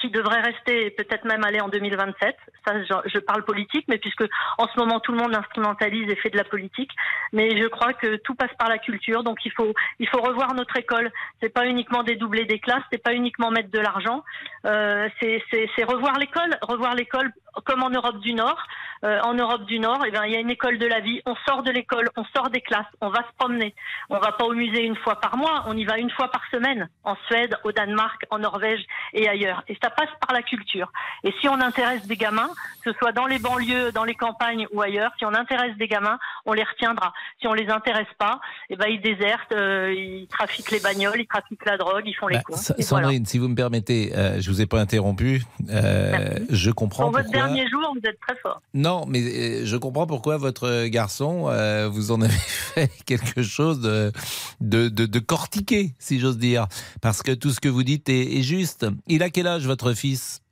qui devrait rester et peut-être même aller en 2027. Ça, je, parle politique, mais puisque en ce moment tout le monde instrumentalise et fait de la politique, mais je crois que tout passe par la culture. Donc il faut il faut revoir notre école. C'est pas uniquement dédoubler des classes, c'est pas uniquement mettre de l'argent. Euh, c'est revoir l'école, revoir l'école comme en Europe du Nord. Euh, en Europe du Nord, eh bien, il y a une école de la vie. On sort de l'école, on sort des classes, on va se promener. On va pas au musée une fois par mois, on y va une fois par semaine, en Suède, au Danemark, en Norvège et ailleurs. Et ça passe par la culture. Et si on intéresse des gamins, que ce soit dans les banlieues, dans les campagnes ou ailleurs, si on intéresse des gamins, on les retiendra. Si on les intéresse pas, eh ben, ils désertent, euh, ils trafiquent les bagnoles, ils trafiquent la drogue, ils font les bah, cons. Sandrine, si vous me permettez, euh, je vous ai pas interrompu. je comprends dernier jour, vous êtes très fort. Non, mais euh, je comprends pourquoi votre garçon, euh, vous en avez (laughs) fait quelque chose de, de, de, cortiqué, si j'ose dire. Parce que tout ce que vous dites est, juste. Il a quel âge, votre fils?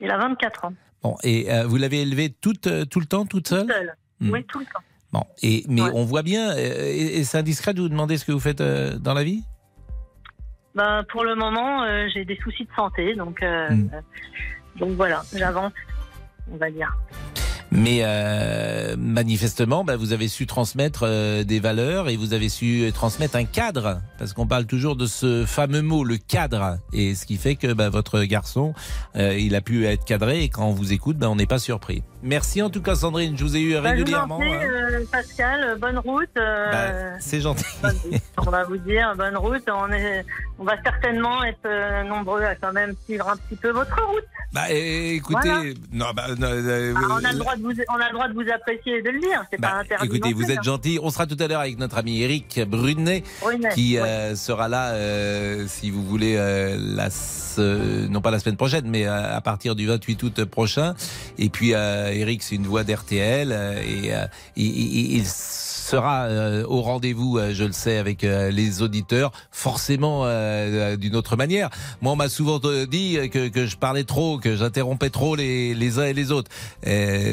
Il a 24 ans. Bon, et euh, vous l'avez élevé tout, tout le temps, toute seule, hmm. Oui, tout le temps. Bon, et, mais on voit bien, et, c'est indiscret de vous demander ce que vous faites dans la vie? Ben, Pour le moment, j'ai des soucis de santé, donc, hmm. donc voilà, j'avance on va dire. Mais euh, manifestement, bah, vous avez su transmettre euh, des valeurs et vous avez su transmettre un cadre, parce qu'on parle toujours de ce fameux mot, le cadre, et ce qui fait que bah, votre garçon, euh, il a pu être cadré et quand on vous écoute, bah, on n'est pas surpris. Merci en tout cas Sandrine, je vous ai eu régulièrement. Hein. Pascal, bonne route. C'est gentil. (laughs) on va vous dire bonne route. On, est, on va certainement être nombreux à quand même suivre un petit peu votre route. Bah écoutez, non, bah, ah, on a le droit on a le droit de vous apprécier et de le dire. C'est pas bah, interdit. Écoutez, vous êtes hein. gentil. On sera tout à l'heure avec notre ami Eric Brunet, qui euh, sera là, euh, si vous voulez, euh, la, non pas la semaine prochaine, mais à partir du 28 août prochain. Et puis, Eric, c'est une voix d'RTL et il, il sera euh, au rendez-vous, euh, je le sais, avec euh, les auditeurs, forcément d'une autre manière. Moi, on m'a souvent dit que, que, je parlais trop, que j'interrompais trop les, les uns et les autres.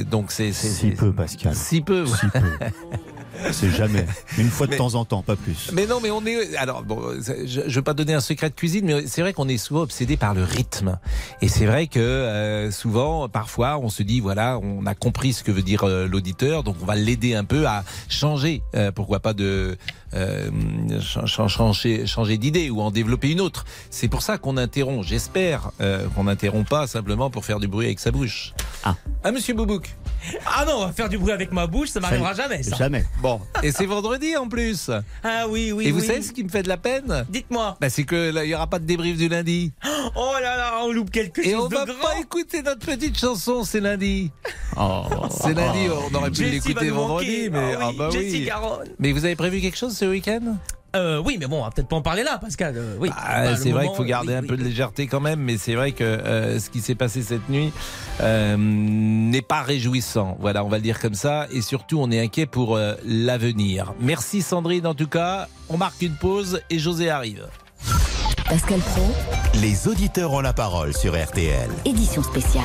donc c'est si peu, Pascal. Si peu. Si peu. (laughs) C'est jamais. Une fois de temps en temps, pas plus. Mais non, mais on est. Alors, bon, je ne veux pas donner un secret de cuisine, mais c'est vrai qu'on est souvent obsédé par le rythme. Et c'est vrai que euh, souvent, parfois, on se dit voilà, on a compris ce que veut dire euh, l'auditeur, donc on va l'aider un peu à changer. Euh, pourquoi pas de changer, changer d'idée ou en développer une autre. C'est pour ça qu'on interrompt. J'espère qu'on n'interrompt pas simplement pour faire du bruit avec sa bouche. Ah, ah Monsieur Boubouk. Ah non, faire du bruit avec ma bouche, ça m'arrivera jamais. Ça. Jamais. Bon, et c'est vendredi en plus. Ah oui, oui. et vous oui. savez ce qui me fait de la peine? Dites-moi. bah, C'est que là, il n'y aura pas de débrief du lundi. (gasps) Oh là là, on loupe quelque Et chose on de va grand. pas écouter notre petite chanson, c'est lundi. Oh. C'est lundi, on aurait pu l'écouter vendredi, manquer. mais Ah oui, bah Jessie oui. Garonne. Mais vous avez prévu quelque chose ce week-end? Euh, oui, mais bon, on va peut-être pas en parler là, Pascal. euh, oui. Ah, Bah, c'est vrai qu'il faut garder oui, un oui, peu de légèreté quand même, mais c'est vrai que euh, ce qui s'est passé cette nuit euh, n'est pas réjouissant. Voilà, on va le dire comme ça. Et surtout, on est inquiet pour euh, l'avenir. Merci Sandrine, en tout cas. On marque une pause et José arrive. Pascal Pro, Les auditeurs ont la parole sur RTL. édition spéciale.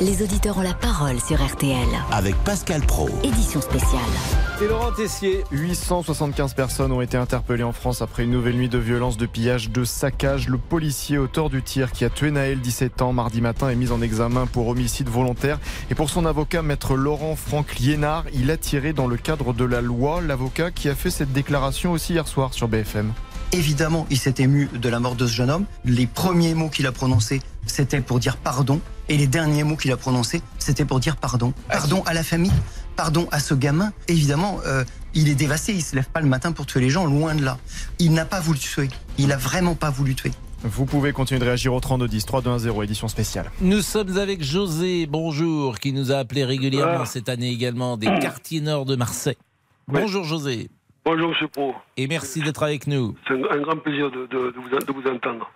Les auditeurs ont la parole sur RTL. Avec Pascal Pro. Édition spéciale. Et Laurent Tessier. 875 personnes ont été interpellées en France après une nouvelle nuit de violence, de pillage, de saccage. Le policier auteur du tir qui a tué Naël, 17 ans, mardi matin, est mis en examen pour homicide volontaire. Et pour son avocat, maître Laurent Franck Liénard, il a tiré dans le cadre de la loi. L'avocat qui a fait cette déclaration aussi hier soir sur BFM. Évidemment, il s'est ému de la mort de ce jeune homme. Les premiers mots qu'il a prononcés, c'était pour dire pardon. Et les derniers mots qu'il a prononcés, c'était pour dire pardon. Pardon à la famille, pardon à ce gamin. Évidemment, euh, il est dévasté, il se lève pas le matin pour tuer les gens, loin de là. Il n'a pas voulu tuer. Il a vraiment pas voulu tuer. Vous pouvez continuer de réagir au 3210 3210 édition spéciale. Nous sommes avec José, bonjour, qui nous a appelé régulièrement Ah. cette année également des quartiers nord de Marseille. Bonjour José. Bonjour, Monsieur Pro. Et merci d'être avec nous. C'est un, un grand plaisir de, de- de vous, de vous entendre.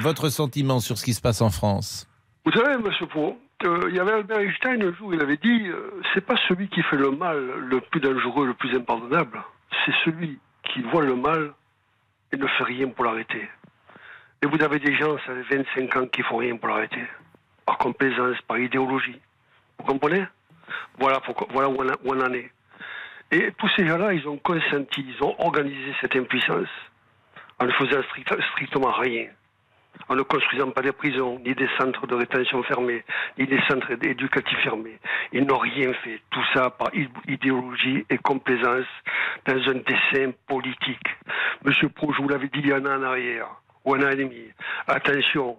Votre sentiment sur ce qui se passe en France? Vous savez, Monsieur Pro, euh, il y avait Albert Einstein un jour, il avait dit euh, c'est pas celui qui fait le mal le plus dangereux, le plus impardonnable, c'est celui qui voit le mal et ne fait rien pour l'arrêter. Et vous avez des gens, ça fait 25 ans, qui font rien pour l'arrêter. Par complaisance, par idéologie. Vous comprenez? Voilà, pourquoi- voilà où, on en est. Et tous ces gens-là, ils ont consenti, ils ont organisé cette impuissance en ne faisant strict- strictement rien. En ne construisant pas des prisons, ni des centres de rétention fermés, ni des centres éducatifs fermés. Ils n'ont rien fait. Tout ça par id- idéologie et complaisance dans un dessin politique. Monsieur Pro, je vous l'avais dit il y a un an en arrière, ou un an et demi. Attention,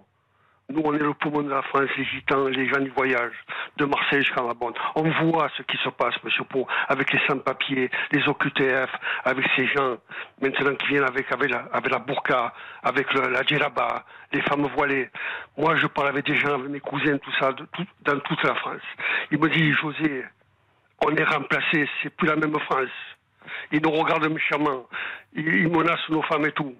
nous, on est le poumon de la France, les gitans, les gens du voyage, de Marseille jusqu'à la Bonne. On voit ce qui se passe, monsieur Pau, avec les sans-papiers, les OQTF, avec ces gens, maintenant qui viennent avec, avec, la, burqa, avec le- la djellaba, les femmes voilées. Moi, je parle avec des gens, avec mes cousins, tout ça, dans toute la France. Ils me disent, José, on est remplacé, c'est plus la même France. Ils nous regardent méchamment, ils menacent nos femmes et tout.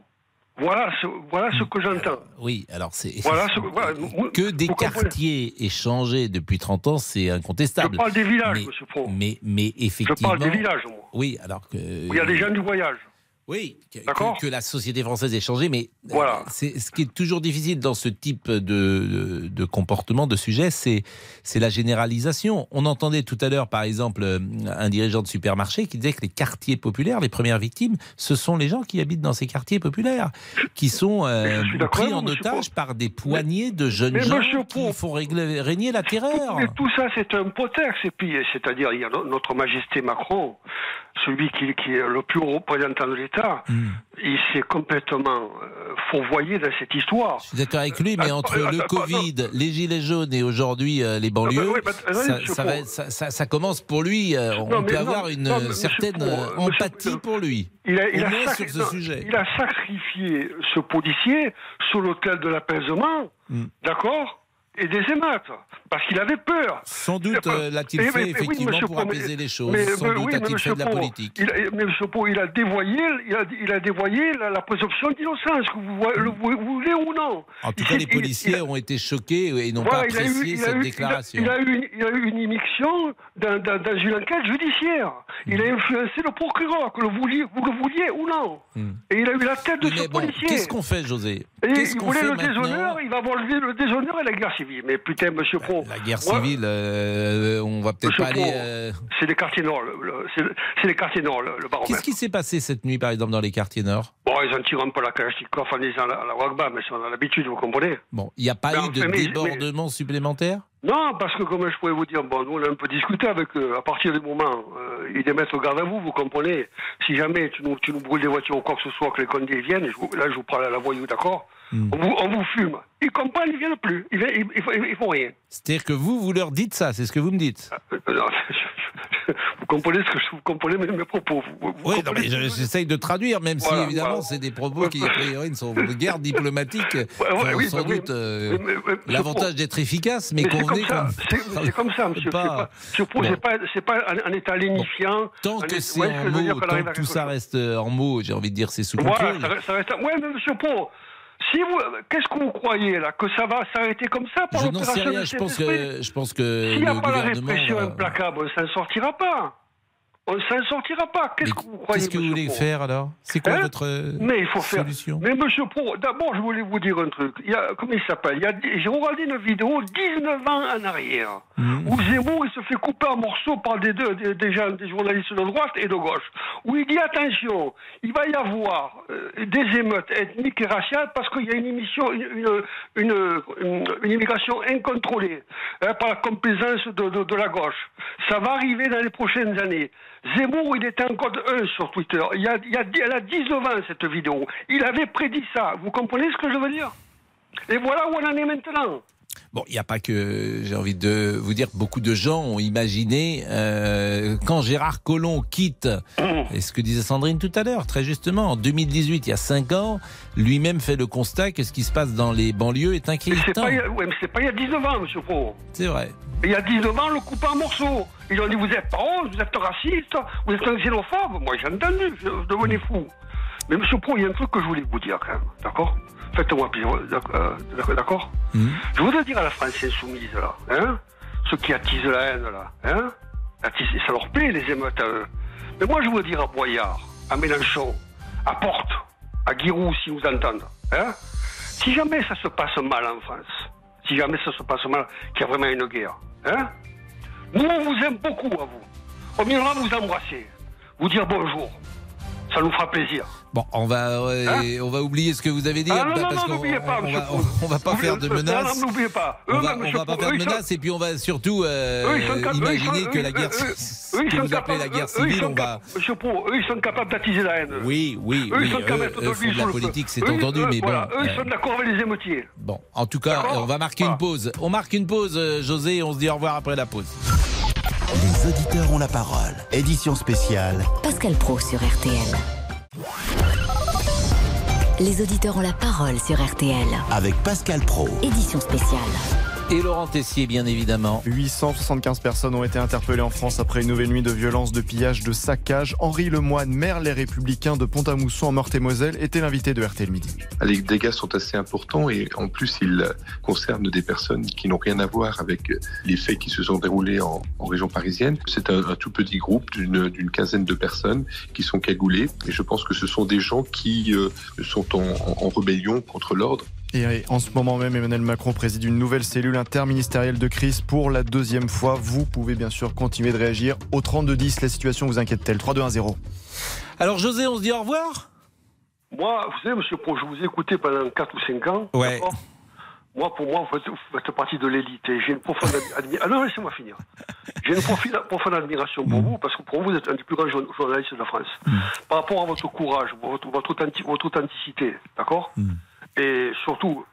Voilà ce, voilà ce que j'entends. Oui, alors c'est. Voilà ce- voilà, que des quartiers aient changé depuis 30 ans, c'est incontestable. Je parle des villages, mais, monsieur Pro. Mais, mais Je effectivement. parle des villages, moi. Oui, alors que. Où il y a des gens du voyage. Oui, que, la société française ait changé, mais euh, Voilà. c'est ce qui est toujours difficile dans ce type de, de, de comportement, de sujet, c'est c'est la généralisation. On entendait tout à l'heure, par exemple, euh, un dirigeant de supermarché qui disait que les quartiers populaires, les premières victimes, ce sont les gens qui habitent dans ces quartiers populaires, qui sont euh, pris en otage par des poignées de jeunes gens qui font régler- régner la terreur. Mais tout ça, c'est un prétexte. Et puis, c'est-à-dire, il y a no- notre Majesté Macron, celui qui, qui est le plus haut représentant de l'État, Hmm. il s'est complètement euh, fourvoyé dans cette histoire. Je suis d'accord avec lui, mais Euh, entre euh, le euh, Covid, les gilets jaunes et aujourd'hui euh, les banlieues, Ah, bah oui, bah, ça, va commence pour lui. on Non, peut avoir une certaine Pro, empathie pour lui. Il a, il Au a moins sacri- sur ce non, sujet. il a sacrifié ce policier sur l'autel de l'apaisement, Hmm. d'accord et des émeutes, parce qu'il avait peur. Sans doute euh, l'a-t-il Eh, fait mais- mais oui, effectivement pour mais- apaiser les choses. mais- Sans doute oui, a-t-il fait de la politique. Il a, mais monsieur Pro, il a dévoyé, il a, il a dévoyé la, la présomption d'innocence, que vous, le- vous, vous voulez ou non. En tout cas, les policiers il ont été choqués et n'ont voilà, pas eu- apprécié cette eu- il a- déclaration. Il a, eu une, il a eu une immixtion dans, dans- dans une enquête judiciaire. Il a influencé le procureur, que le vouliez, vous le vouliez ou non. Hmm. Et il a eu la tête de ce mais bon, policier. qu'est-ce qu'on fait, José? Qu'est-ce il qu'on fait le déshonneur, il va avoir le, déshonneur et la guerre civile. Mais putain, monsieur La guerre civile, euh, on va peut-être pas aller. Euh, C'est les quartiers nord, le- le- c'est les quartiers nord, le, le baromètre. Qu'est-ce qui s'est passé cette nuit, par exemple, dans les quartiers nord? Bon, ils en tirent un peu la Kalachnikov en disant la, la Wagba, mais on a l'habitude, vous comprenez Bon, il n'y a pas Mais eu de mais- débordement supplémentaire? Non, parce que comme je pourrais vous dire, bon, nous on a un peu discuté avec eux. À partir du moment, euh, ils les mettent au garde à vous, vous comprenez. Si jamais tu nous, tu nous brûles des voitures ou quoi que ce soit, que les condés viennent, je là je vous parle à la voyou, d'accord? On, vous, on vous fume. Ils comprennent, ils viennent plus. Ils, viennent- ils, ils- ils font rien. C'est-à-dire que vous, vous leur dites ça, c'est ce que vous me dites. Euh, non, (laughs) vous comprenez ce que je vous comprenez mes, mes propos. Vous, vous Oui, non, mais ce j'essaye de traduire, même si évidemment voilà. c'est des propos qui, a priori, ne sont de guerre diplomatique. ont oui, sans bah oui. doute euh, l'avantage d'être efficace, mais, Mais convenez c'est comme ça, (laughs) monsieur. Pas- monsieur Pro, Bon. pas, c'est pas un, un état lénifiant. Tant que c'est ouais, ce en mots, tant que tout ça reste euh, en mots, j'ai envie de dire c'est sous contrôle. ça reste. Mais monsieur Pro, si vous, qu'est-ce que vous croyez là que ça va s'arrêter comme ça par Je n'en sais rien, je pense que, je pense que S'il n'y a pas la répression implacable, on s'en sortira pas. On s'en sortira pas. Qu'est-ce que vous croyez Qu'est-ce que vous voulez Pro faire alors? C'est quoi Hein votre euh, Mais il faut faire. solution? Mais monsieur Pro, d'abord, je voulais vous dire un truc. Il y a, comment il s'appelle? J'ai regardé une vidéo 19 ans en arrière Mhm. où Zemmour il se fait couper en morceaux par des, deux, des, des gens, des journalistes de droite et de gauche. Où il dit attention, il va y avoir euh, des émeutes ethniques et raciales parce qu'il y a une émission, une, une, une, une immigration incontrôlée hein, par la complaisance de, de, de la gauche. Ça va arriver dans les prochaines années. Zemmour, il était en code 1 sur Twitter. Il y a, il y a, elle a 19 ans, cette vidéo. Il avait prédit ça. Vous comprenez ce que je veux dire? Et voilà où on en est maintenant. Bon, il n'y a pas que, j'ai envie de vous dire, beaucoup de gens ont imaginé, euh, quand Gérard Collomb quitte, et ce que disait Sandrine tout à l'heure, très justement, en 2018, il y a 5 ans, lui-même fait le constat que ce qui se passe dans les banlieues est Mais c'est inquiétant. pas, ouais, mais c'est pas il y a 19 ans, monsieur Pro. C'est vrai. Il y a 19 ans, on le coupe en morceaux. Ils ont dit vous êtes pas vous êtes raciste, vous êtes un xénophobe. Moi j'ai entendu, je devenais fou. Mais monsieur Pro, il y a un truc que je voulais vous dire quand même, d'accord Faites-moi plaisir, d'accord euh, d'accord- D'accord Je voudrais dire à la France insoumise, là, hein Ceux qui attisent la haine, là, hein Attisent- Ça leur plaît, les émeutes à eux. Mais moi, je veux dire à Boyard, à Mélenchon, à Porte, à Giroud, si vous entendez, hein Si jamais ça se passe mal en France, si jamais ça se passe mal, qu'il y a vraiment une guerre, hein Nous, on vous aime beaucoup, à vous. On viendra vous embrasser, vous dire bonjour. Ça nous fera plaisir. Bon, on va, ouais, Hein on va oublier ce que vous avez dit. Ah non, bah, non, parce qu'on- n'oubliez pas, on, monsieur va, on va pas faire de menaces. Non, n'oubliez pas. On Eux, va, on va pas faire de sont- menaces et puis on va surtout euh, eux, imaginer que la guerre, eux, que vous appelez la guerre civile, on va. Monsieur Pro, eux, ils sont capables d'attiser la haine. Oui, oui, Eux, oui. ils sont capables de la politique, c'est entendu, mais bon. Eux, ils euh, sont d'accord avec les émeutiers. Bon, en tout cas, on va marquer une pause. On marque une pause, euh, José, et on se dit au revoir après la pause. Les auditeurs ont la parole. Édition spéciale. Pascal Pro sur RTL. Les auditeurs ont la parole sur RTL. Avec Pascal Pro. Édition spéciale. Et Laurent Tessier, bien évidemment. 875 personnes ont été interpellées en France après une nouvelle nuit de violence, de pillage, de saccage. Henri Lemoine, maire Les Républicains de Pont-à-Mousson en Meurthe-et-Moselle, était l'invité de RTL Midi. Les dégâts sont assez importants et en plus ils concernent des personnes qui n'ont rien à voir avec les faits qui se sont déroulés en, en région parisienne. C'est un, un tout petit groupe d'une quinzaine de personnes qui sont cagoulées et je pense que ce sont des gens qui euh, sont en, en- en rébellion contre l'ordre. Et en ce moment même, Emmanuel Macron préside une nouvelle cellule interministérielle de crise pour la deuxième fois. Vous pouvez bien sûr continuer de réagir au 3210. La situation vous inquiète-t-elle? 3-2-1-0. Alors José, on se dit au revoir? Moi, vous savez, monsieur Pro, je vous ai écouté pendant 4 ou 5 ans. Ouais. d'accord Moi, pour moi, vous faites, vous faites partie de l'élite. Et j'ai une profonde admiration. Ah non, laissez-moi finir. J'ai une profi- profonde admiration pour vous, parce que pour vous, vous êtes un des plus grands jour- journalistes de la France. Par rapport à votre courage, votre, votre, authenti- votre authenticité, d'accord? Et surtout,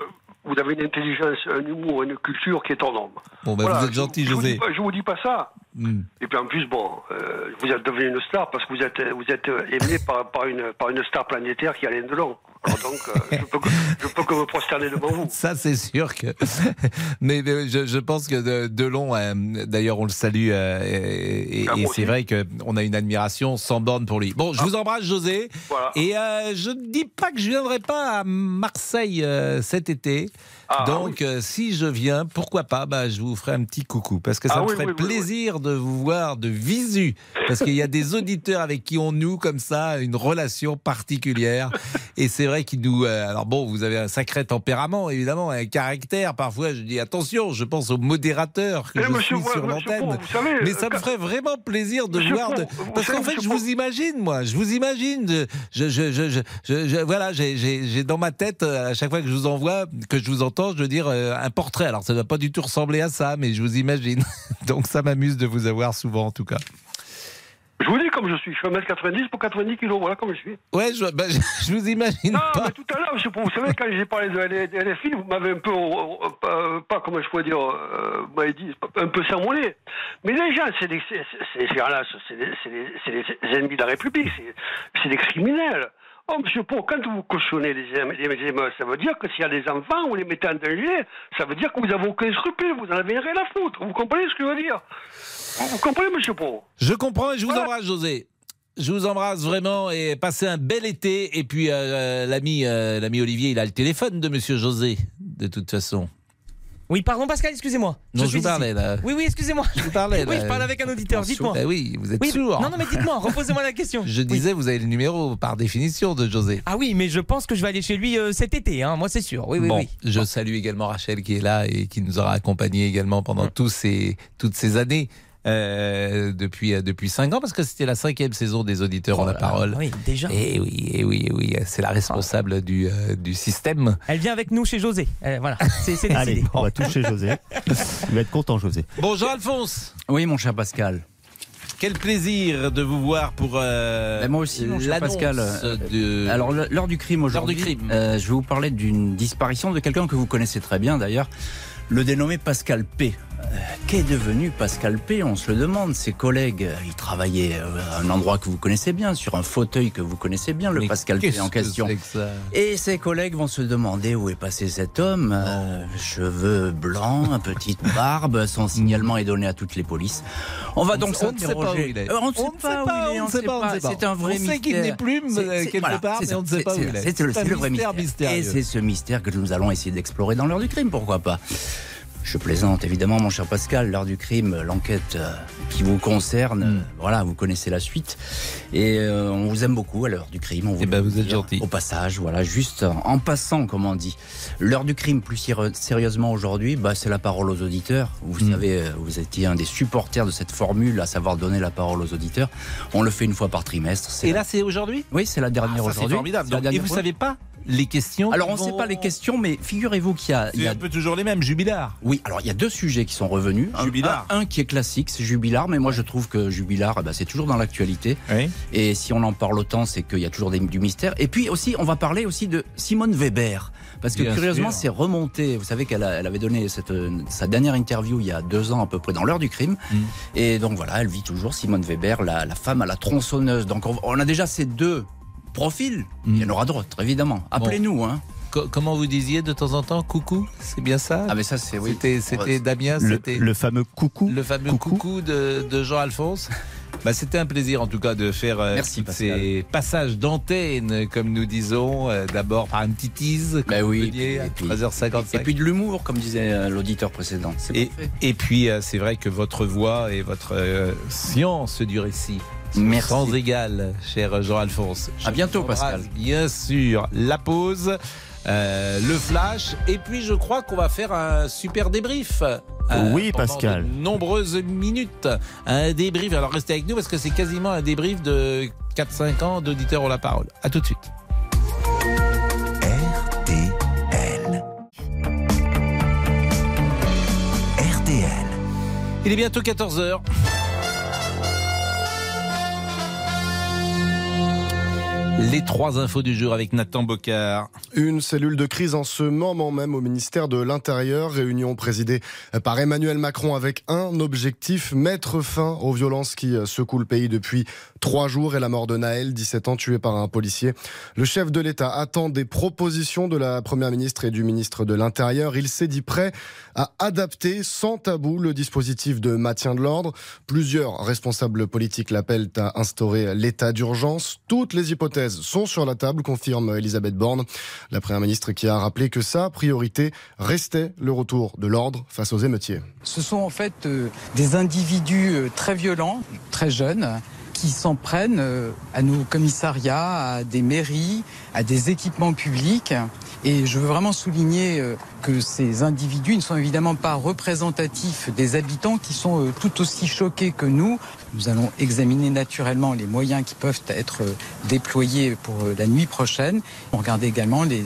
euh, vous avez une intelligence, un humour, une culture qui est hors norme. Bon, Voilà, vous êtes gentil, je, je vous José. dis pas- Je vous dis pas ça. Hmm. Et puis en plus, bon, euh, vous êtes devenu une star parce que vous êtes, vous êtes aimé par, par, une, par une star planétaire qui a Delon. Alors donc, euh, je, peux que, je peux que me prosterner devant vous. Ça, c'est sûr que. Mais, mais je, je pense que de- Delon, euh, d'ailleurs, on le salue, euh, et, Ah, et c'est vrai qu'on a une admiration sans borne pour lui. Bon, je vous embrasse, José. Voilà. Et je ne dis pas que je viendrai pas à Marseille cet été. Ah, Donc, si je viens, pourquoi pas bah, Je vous ferai un petit coucou. Parce que ça Ah me oui, ferait oui, plaisir de vous voir de visu. Parce qu'il y a des auditeurs avec qui on noue comme ça une relation particulière. Et c'est vrai qu'ils nous. euh, alors bon, vous avez un sacré tempérament, évidemment, un caractère. Parfois, je dis attention, je pense au modérateur que Eh, je monsieur, suis sur l'antenne. Mais ça euh, me ferait vraiment plaisir de Monsieur voir. De- Parce qu'en fait, je vous imagine, moi. Je vous imagine. Je, je, je, je, voilà, j'ai- dans ma tête, euh, à chaque fois que je vous envoie, que je vous entends, je veux dire euh, un portrait. Alors, ça ne doit pas du tout ressembler à ça, mais je vous imagine. (laughs) Donc, ça m'amuse de vous avoir souvent, en tout cas. Je vous dis comme je suis. Je suis 1m90 pour 90 kg, voilà comme je suis. Ouais, je, bah, je, je vous imagine Non, pas. mais tout à l'heure, vous savez, quand j'ai parlé de LFI, vous m'avez un peu, euh, euh, pas, comment je pourrais dire, euh, vous m'avez dit, un peu sermonné. Mais les gens, c'est des, ces gens-là, c'est des, ennemis de la République, c'est des criminels. Oh, monsieur Pro, quand vous cautionnez les, les émeutes, ça veut dire que s'il y a des enfants, vous les mettez en danger, ça veut dire que vous n'avez aucun scrupule, vous en avez rien à foutre. Vous comprenez ce que je veux dire? Vous vous comprenez, monsieur Pro Je comprends et je vous embrasse, José. Je vous embrasse vraiment et passez un bel été. Et puis, euh, l'ami euh, l'ami Olivier, il a le téléphone de monsieur José, de toute façon. Oui, pardon Pascal, excusez-moi. Non, je vous parlais, ici. là. Oui, oui, excusez-moi. Je vous parlais, (laughs) Oui, là. je parle avec un auditeur, dites-moi. Ben oui, vous êtes Oui, sourd. Non, non, mais dites-moi, (laughs) reposez-moi la question. Je disais, vous avez le numéro par définition de José. Ah oui, mais je pense que je vais aller chez lui euh, cet été, hein, moi c'est sûr. Oui, oui, bon, oui. je salue également Rachel qui est là et qui nous aura accompagnés également pendant tous ces, toutes ces années. Euh, depuis euh, depuis cinq ans parce que c'était la cinquième saison des auditeurs ont la parole. Oh Oui, déjà. Et oui, et oui, et oui, c'est la responsable du, euh, du système. Elle vient avec nous chez José. Euh, voilà, c'est c'est (laughs) Allez, décidé. on va toucher José. Il va être content, José. Bonjour Alphonse. Oui, mon cher Pascal. Quel plaisir de vous voir pour euh, Ben, moi aussi, mon cher Pascal. de- Alors, l'heure du crime aujourd'hui. L'heure du crime. euh, je vais vous parler d'une disparition de quelqu'un que vous connaissez très bien d'ailleurs, le dénommé Pascal P. Euh, Qu'est devenu Pascal P On se le demande. Ses collègues, euh, il travaillait euh, à un endroit que vous connaissez bien, sur un fauteuil que vous connaissez bien, le Mais Pascal P en que question. c'est que ça? Et ses collègues vont se demander où est passé cet homme. Euh, cheveux blancs, (laughs) petite barbe, son signalement est donné à toutes les polices. On va donc On où s'interroger. Euh, On ne sait pas où il est, on ne sait pas, on ne sait pas. C'est un vrai On sait qu'il mystère. n'est plus, quelque part, mais on ne sait pas où il est. C'est le, vrai mystère mystère. Et c'est ce mystère que nous allons essayer d'explorer dans l'heure du crime, pourquoi pas. Je plaisante évidemment, mon cher Pascal. L'heure du crime, l'enquête euh, qui vous concerne, Hmm. euh, voilà, vous connaissez la suite. Et euh, on vous aime beaucoup à l'heure du crime. On vous, Eh ben, vous êtes gentil. Au passage, voilà, juste en passant, comme on dit. L'heure du crime, plus séri- sérieusement aujourd'hui, bah, c'est la parole aux auditeurs. Vous Hmm. savez, vous étiez un des supporters de cette formule, à savoir donner la parole aux auditeurs. On le fait une fois par trimestre. Et la- là, c'est aujourd'hui? Oui, c'est la dernière Ah, c'est aujourd'hui. formidable. C'est Donc, dernière et vous fois. savez pas les questions Alors on ne sait pas les questions, mais figurez-vous qu'il y a, il y C'est a- un peu toujours les mêmes, Jubilard. oui, alors il y a deux sujets qui sont revenus. Jubilard. Un, un qui est classique, c'est Jubilard, mais moi je trouve que Jubilard, eh ben, c'est toujours dans l'actualité. Oui. Et si on en parle autant, c'est qu'il y a toujours des- du mystère. Et puis aussi, on va parler aussi de Simone Weber. Parce que Bien curieusement, sûr. c'est remonté. Vous savez qu'elle a- elle avait donné cette, euh, sa dernière interview il y a deux ans à peu près dans l'heure du crime. Mm. Et donc voilà, elle vit toujours Simone Weber, la, la femme à la tronçonneuse. Donc on, on a déjà ces deux profils. Il y en aura d'autres, évidemment. Appelez-nous. Hein. Co- comment vous disiez de temps en temps coucou C'est bien ça? Ah mais ça c'est oui. C'était c'était Damien, Le, c'était le fameux coucou. le fameux coucou, de, de Jean-Alphonse. (laughs) Bah, c'était un plaisir en tout cas de faire euh, Merci, ces passages d'antenne, comme nous disons, euh, d'abord par un petit tease, Bah comme oui, vous veniez, à et puis- 13h55. Et puis de l'humour, comme disait euh, l'auditeur précédent. C'est Et, puis, c'est vrai que votre voix et votre euh, science du récit Merci. sans égal, cher Jean-Alphonse. Je À bientôt, Pascal. Bien sûr. La pause, euh, le flash, et puis je crois qu'on va faire un super débrief. euh, Oui, Pascal. de nombreuses minutes. Un débrief. Alors restez avec nous parce que c'est quasiment un débrief de 4-5 ans d'auditeurs ont la parole. À tout de suite. RTL. RTL. Il est bientôt 14h. Les trois infos du jour avec Nathan Bocard. Une cellule de crise en ce moment même au ministère de l'Intérieur, réunion présidée par Emmanuel Macron avec un objectif, mettre fin aux violences qui secouent le pays depuis trois jours et la mort de Naël, 17 ans, tué par un policier. Le chef de l'État attend des propositions de la Première ministre et du ministre de l'Intérieur. Il s'est dit prêt à adapter sans tabou le dispositif de maintien de l'ordre. Plusieurs responsables politiques l'appellent à instaurer l'état d'urgence. Toutes les hypothèses sont sur la table, confirme Elisabeth Borne. La Première ministre qui a rappelé que sa priorité restait le retour de l'ordre face aux émeutiers. Ce sont en fait euh, des individus euh, très violents, très jeunes, qui s'en prennent euh, à nos commissariats, à des mairies, à des équipements publics. Et je veux vraiment souligner euh, que ces individus ne sont évidemment pas représentatifs des habitants qui sont euh, tout aussi choqués que nous. Nous allons examiner naturellement les moyens qui peuvent être euh, déployés pour la nuit prochaine. On regarde également les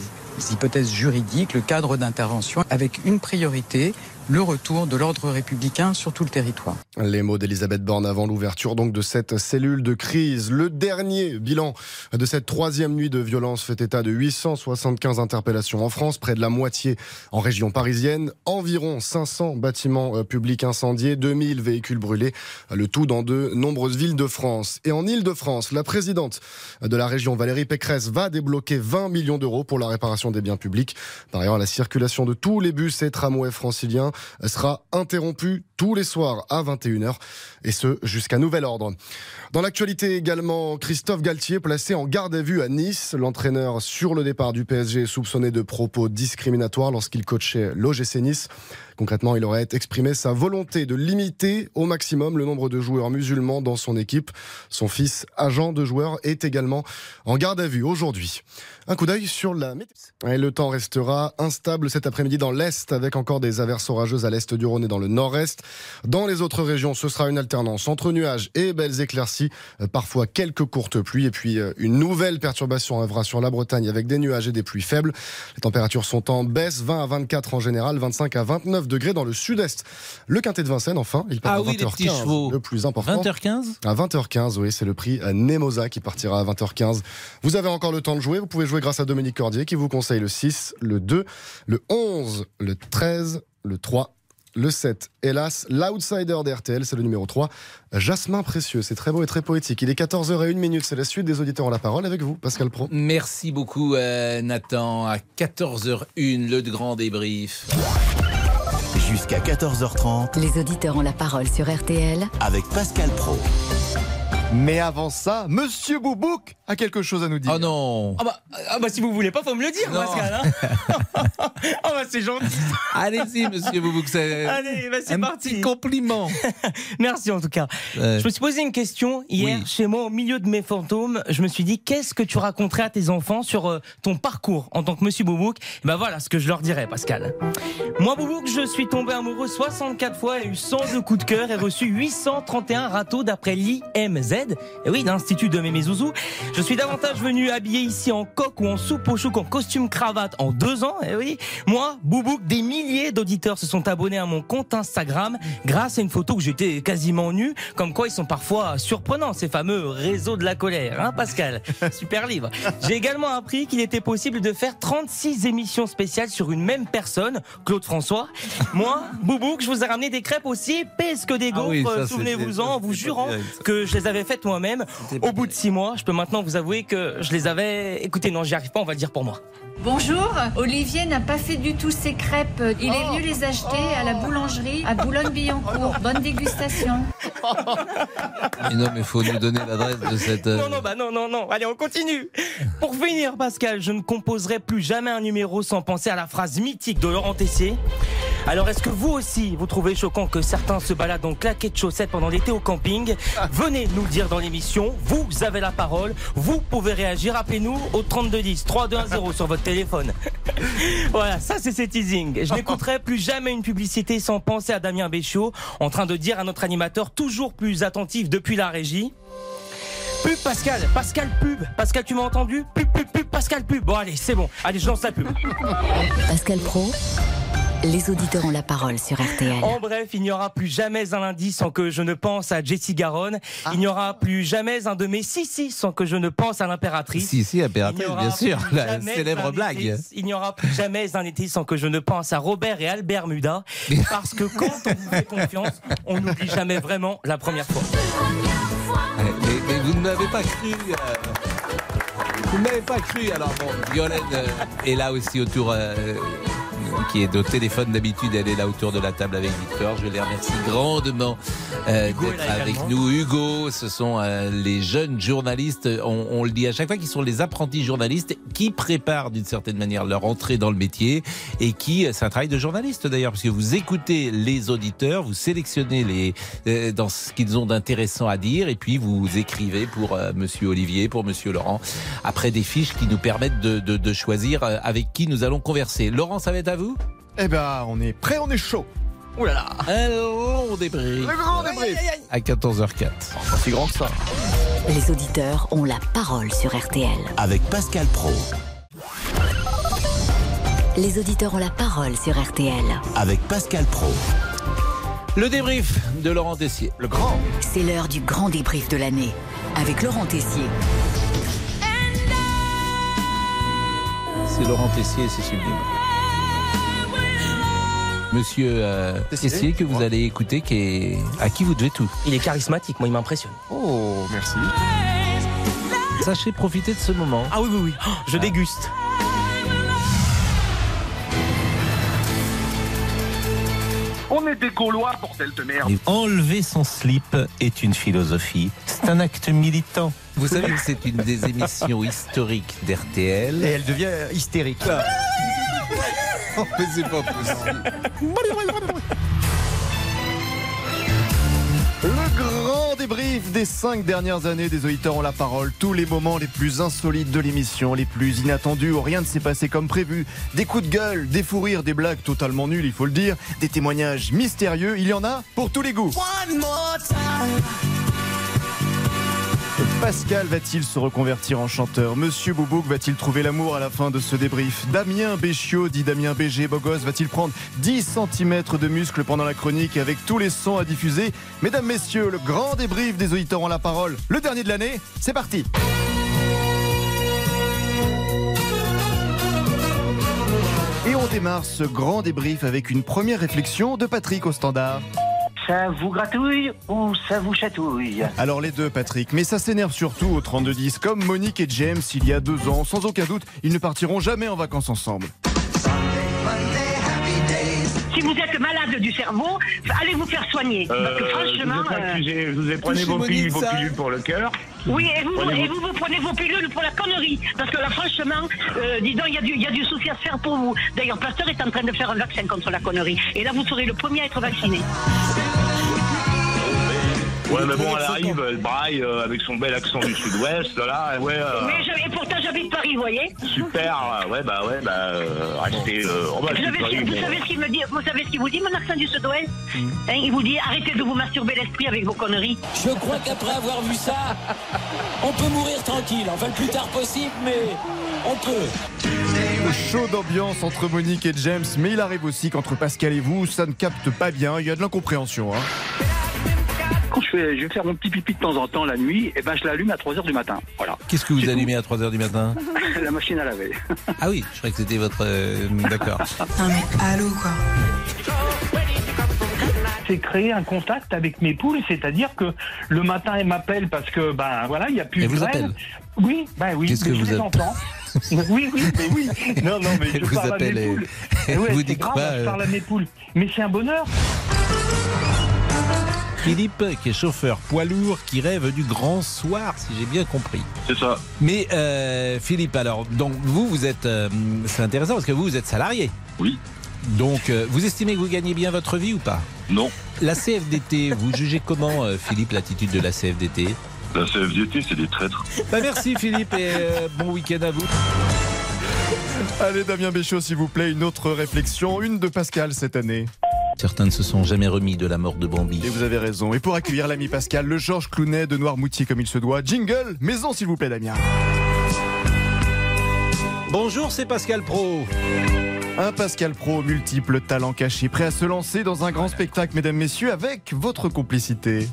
hypothèses juridiques, le cadre d'intervention, avec une priorité, le retour de l'ordre républicain sur tout le territoire. Les mots d'Elisabeth Borne avant l'ouverture donc de cette cellule de crise. Le dernier bilan de cette troisième nuit de violence fait état de 875 interpellations en France, près de la moitié en région parisienne, environ 500 bâtiments euh, publics incendiés, 2000 véhicules brûlés, le tout dans de nombreuses villes de France. Et en Ile-de-France, la présidente de la région, Valérie Pécresse, va débloquer 20 millions d'euros pour la réparation des biens publics. Par ailleurs, la circulation de tous les bus et tramways franciliens sera interrompue tous les soirs à 21h et ce jusqu'à nouvel ordre. Dans l'actualité également, Christophe Galtier placé en garde à vue à Nice. L'entraîneur sur le départ du PSG est soupçonné de propos discriminatoires lorsqu'il coachait l'OGC Nice. Concrètement, il aurait exprimé sa volonté de limiter au maximum le nombre de joueurs musulmans dans son équipe. Son fils, agent de joueur, est également en garde à vue aujourd'hui. Un coup d'œil sur la météo. Et le temps restera instable cet après-midi dans l'Est avec encore des averses orageuses à l'Est du Rhône et dans le Nord-Est. Dans les autres régions, ce sera une alternance entre nuages et belles éclaircies, euh, parfois quelques courtes pluies et puis euh, une nouvelle perturbation arrivera sur la Bretagne avec des nuages et des pluies faibles. Les températures sont en baisse, 20 à 24 en général, 25 à 29 degrés dans le sud-est. Le quintet de Vincennes, enfin, il part Ah à oui, les 20h15, petits chevaux. le plus important. 20h15 À 20h15, oui, c'est le prix à Nemosa qui partira à 20h15. Vous avez encore le temps de jouer. Vous pouvez jouer grâce à Dominique Cordier qui vous conseille le 6, le 2, le 11, le 13, le 3. Le 7, hélas, l'outsider d'RTL, c'est le numéro 3, Jasmin Précieux. C'est très beau et très poétique. Il est 14h01 minute, c'est la suite des auditeurs ont la parole avec vous, Pascal Pro. Merci beaucoup euh, Nathan. À 14h01, le grand débrief. Jusqu'à 14h30 Les auditeurs ont la parole sur RTL avec Pascal Pro. Mais avant ça, Monsieur Boubouk a quelque chose à nous dire. Oh non Ah bah, ah bah si vous voulez pas, faut me le dire, Non. Pascal. hein. oh (laughs) bah c'est gentil. Allez-y, monsieur Boubouk, c'est Allez, bah c'est un parti. petit compliment. (laughs) Merci en tout cas. Ouais. Je me suis posé une question hier Oui. chez moi au milieu de mes fantômes. Je me suis dit qu'est-ce que tu raconterais à tes enfants sur euh, ton parcours en tant que Monsieur Boubouk? Ben voilà ce que je leur dirais, Pascal. Moi Boubouk, je suis tombé amoureux 64 fois, et eu 102 coups de cœur et reçu 831 râteaux d'après l'IMZ. Et oui, l'Institut de Mémé Zouzou. Je suis davantage venu habillé ici en coq ou en soupe au chouk en costume cravate en deux ans. Et oui, moi, Boubouk, des milliers d'auditeurs se sont abonnés à mon compte Instagram grâce à une photo où j'étais quasiment nu. Comme quoi, ils sont parfois surprenants, ces fameux réseaux de la colère, hein, Pascal? (laughs) Super livre. J'ai également appris qu'il était possible de faire 36 émissions spéciales sur une même personne, Claude François. Moi, Boubouk, je vous ai ramené des crêpes aussi épaisses que des Ah gaufres, oui, ça, souvenez-vous-en, en vous jurant que je les avais faites moi-même. Au bout de six mois, je peux maintenant vous avouer que je les avais. Écoutez, non, j'y arrive pas, on va le dire pour moi. Bonjour, Olivier n'a pas fait du tout ses crêpes. Il est venu les acheter à la boulangerie à Boulogne-Billancourt. Bonne dégustation. Mais non, mais faut nous donner l'adresse de cette. euh, Non, non, bah non, non, non. Allez, on continue. Pour finir, Pascal, je ne composerai plus jamais un numéro sans penser à la phrase mythique de Laurent Tessier. Alors, est-ce que vous aussi, vous trouvez choquant que certains se baladent en claquettes de chaussettes pendant l'été au camping? Venez nous le dire dans l'émission. Vous avez la parole. Vous pouvez réagir. Appelez-nous au 3210 3210 sur votre téléphone. (laughs) voilà, ça c'est ces teasing. Je n'écouterai plus jamais une publicité sans penser à Damien Béchiot en train de dire à notre animateur toujours plus attentif depuis la régie. Pub Pascal, Pascal pub, Pascal tu m'as entendu? Pub, pub, pub, Pascal pub. Bon allez, c'est bon, allez je lance la pub. Pascal Pro, les auditeurs ont la parole sur RTL. En bref, il n'y aura plus jamais un lundi sans que je ne pense à Jessie Garonne. Il n'y aura plus jamais un de mes si si sans que je ne pense à l'impératrice. Si, si, impératrice, bien sûr, la célèbre blague. été- Il n'y aura plus jamais un été sans que je ne pense à Robert et Albert Muda. Parce que quand on vous fait confiance, on n'oublie jamais vraiment la première fois. Mais, mais vous ne m'avez pas cru. euh, Vous ne m'avez pas cru. Alors bon, Violaine euh, est là aussi autour. euh, qui est au téléphone d'habitude, elle est là autour de la table avec Victor. Je les remercie grandement euh, d'être avec nous. Hugo, ce sont euh, les jeunes journalistes, on, on le dit à chaque fois, qui sont les apprentis journalistes qui préparent d'une certaine manière leur entrée dans le métier et qui, c'est un travail de journaliste d'ailleurs, parce que vous écoutez les auditeurs, vous sélectionnez les euh, dans ce qu'ils ont d'intéressant à dire et puis vous écrivez pour euh, Monsieur Olivier, pour Monsieur Laurent, après des fiches qui nous permettent de, de- de choisir euh, avec qui nous allons converser. Laurent, ça va être à vous Eh ben, on est prêt, on est chaud. Ouh là là Un long débrief. Le grand débrief. À 14h04. Pas si grand que ça. Les auditeurs ont la parole sur RTL. Avec Pascal Pro. Les auditeurs ont la parole sur RTL. Avec Pascal Pro. Le débrief de Laurent Tessier. Le grand. C'est l'heure du grand débrief de l'année. Avec Laurent Tessier. C'est Laurent Tessier, c'est sublime. Monsieur euh, Tessier, que vous allez écouter, qui est... à qui vous devez tout. Il est charismatique, moi il m'impressionne. Oh, merci. Sachez profiter de ce moment. Ah oui, oui, oui. Oh, je déguste. On est des Gaulois, bordel de merde. Et enlever son slip est une philosophie. C'est un acte militant. Vous savez que c'est une des (laughs) émissions historiques d'RTL. Et elle devient hystérique. Mais c'est pas possible. Le grand débrief des cinq dernières années des auditeurs ont la parole. Tous les moments les plus insolites de l'émission, les plus inattendus où rien ne s'est passé comme prévu. Des coups de gueule, des fous rires, des blagues totalement nulles, il faut le dire. Des témoignages mystérieux, il y en a pour tous les goûts. Pascal va-t-il se reconvertir en chanteur Monsieur Boubouk va-t-il trouver l'amour à la fin de ce débrief Damien Béchiot, dit Damien BG, Bogos, va-t-il prendre 10 cm de muscle pendant la chronique avec tous les sons à diffuser Mesdames, Messieurs, le grand débrief des auditeurs ont la parole, le dernier de l'année, c'est parti Et on démarre ce grand débrief avec une première réflexion de Patrick au standard. Ça vous gratouille ou ça vous chatouille Alors les deux, Patrick, mais ça s'énerve surtout au 32-10. Comme Monique et James il y a deux ans, sans aucun doute, ils ne partiront jamais en vacances ensemble. Si vous êtes malade du cerveau, allez vous faire soigner. Parce que franchement. Euh, vous euh, accusé, vous prenez vos, pilules, vos pilules pour le cœur. Oui, et vous, Prenez et vos- vous, vous prenez vos pilules pour la connerie. Parce que là, franchement, euh, dis donc, il y, a du- il y a du souci à se faire pour vous. D'ailleurs, Pasteur est en train de faire un vaccin contre la connerie. Et là, vous serez le premier à être vacciné. Ouais, mais bon, elle arrive, elle braille euh, avec son bel accent du sud-ouest, là, ouais. euh, Mais je, et pourtant, j'habite Paris, vous voyez. Super, ouais, bah, ouais, bah, euh, restez. Euh, oh, bah, Vous savez, ce Paris, qu'il- vous bon. savez ce qu'il me dit Vous savez ce qu'il vous dit, mon accent du sud-ouest Hein, Il vous dit arrêtez de vous masturber l'esprit avec vos conneries. Je crois qu'après avoir vu ça, on peut mourir tranquille. Enfin, le plus tard possible, mais on peut. Le show d'ambiance entre Monique et James, mais il arrive aussi qu'entre Pascal et vous, ça ne capte pas bien, il y a de l'incompréhension. Hein. Quand je, fais, je vais faire mon petit pipi de temps en temps la nuit, et ben je l'allume à 3h du matin. Voilà. Qu'est-ce que vous allumez à 3h du matin (laughs) (laughs) la machine à laver. Ah oui, je croyais que c'était votre... euh, (laughs) D'accord. Non mais allô quoi c'est créer un contact avec mes poules, c'est-à-dire que le matin elles m'appellent parce que ben voilà, il y a plus de vous graines. Oui, ben oui, Qu'est-ce que je vous les app- entends. oui, oui, mais oui. Non, non, mais je vous parle à mes et- poules. Et ouais, vous c'est disent grave, quoi, Je euh parle à mes poules. Mais c'est un bonheur. Philippe, qui est chauffeur poids lourd, qui rêve du grand soir, si j'ai bien compris. C'est ça. Mais euh, Philippe, alors, donc vous, vous êtes, euh, c'est intéressant parce que vous, vous êtes salarié. Oui. Donc, euh, vous estimez que vous gagnez bien votre vie ou pas? Non. La CFDT, vous jugez comment, euh, Philippe, l'attitude de la CFDT La CFDT, c'est des traîtres. Bah, Merci Philippe et euh, bon week-end à vous. Allez, Damien Béchaud, s'il vous plaît, une autre réflexion, une de Pascal cette année. Certains ne se sont jamais remis de la mort de Bambi. Et vous avez raison. Et pour accueillir l'ami Pascal, le Georges Clounet de Noirmoutier comme il se doit, jingle, maison s'il vous plaît, Damien. Bonjour, c'est Pascal Pro. Un Pascal Pro, multiples talents cachés, prêt à se lancer dans un grand spectacle, mesdames, messieurs, avec votre complicité.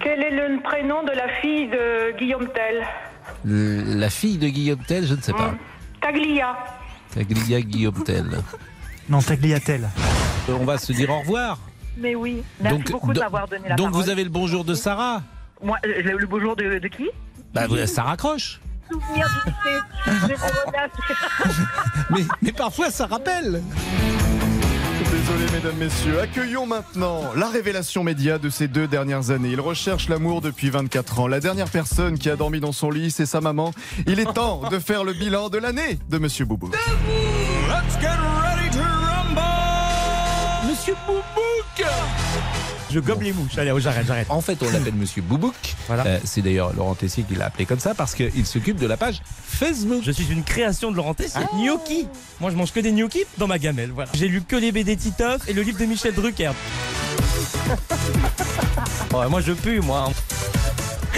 Quel est le prénom de la fille de Guillaume Tell? La fille de Guillaume Tell, je ne sais pas. Taglia. Taglia Guillaume Tell. Non, Tagliatelle. On va se dire au revoir. Mais oui, merci beaucoup de m'avoir donné la donc parole. vous avez le bonjour de Sarah Moi, euh, le, le bonjour de, de qui? Bah, vous-. Souvenir du trop audace. (laughs) Mais, mais parfois ça rappelle. Désolé, mesdames, messieurs. Accueillons maintenant la révélation média de ces deux dernières années. Il recherche l'amour depuis 24 ans. La dernière personne qui a dormi dans son lit, c'est sa maman. Il est temps de faire le bilan de l'année de Monsieur Boubou. Let's get ready to! Monsieur Boubouk Je gobe les mouches. Allez, oh, j'arrête, j'arrête. En fait, on l'appelle Monsieur Boubouk. Euh, c'est d'ailleurs Laurent Tessier qui l'a appelé comme ça parce qu'il s'occupe de la page Facebook. Je suis une création de Laurent Tessier. Gnocchi. Moi, je mange que des gnocchis dans ma gamelle. Voilà. J'ai lu que les BD Titoff et le livre de Michel Drucker. (laughs) Ouais, moi, je pue, moi.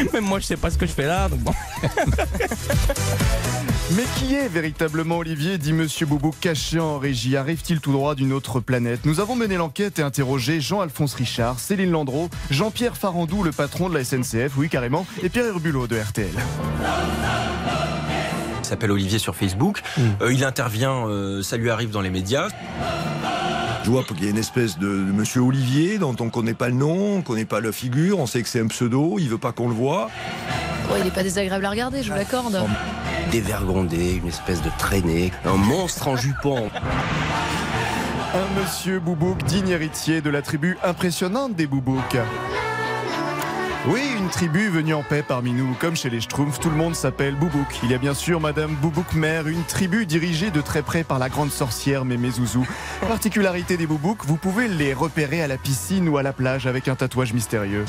(laughs) Même moi, je sais pas ce que je fais là. Donc bon. (laughs) Mais qui est véritablement Olivier dit Monsieur Boubou caché en régie? Arrive-t-il tout droit d'une autre planète? Nous avons mené l'enquête et interrogé Jean-Alphonse Richard, Céline Landreau, Jean-Pierre Farandou, le patron de la SNCF, oui carrément, et Pierre Herbulot de RTL. Il s'appelle Olivier sur Facebook. Euh, il intervient, euh, ça lui arrive dans les médias. Je vois qu'il y a une espèce de, de monsieur Olivier dont on connaît pas le nom, on connaît pas la figure, on sait que c'est un pseudo, il veut pas qu'on le voit. Ouais, il est pas désagréable à regarder, je vous l'accorde. Dévergondé, une espèce de traînée, un monstre en jupon. Un monsieur Boubouk, digne héritier de la tribu impressionnante des Boubouks. Oui, une tribu venue en paix parmi nous, comme chez les Schtroumpfs, tout le monde s'appelle Boubouk. Il y a bien sûr Madame Boubouk Mère, une tribu dirigée de très près par la grande sorcière Mémé Zouzou. Particularité des Boubouks, vous pouvez les repérer à la piscine ou à la plage avec un tatouage mystérieux.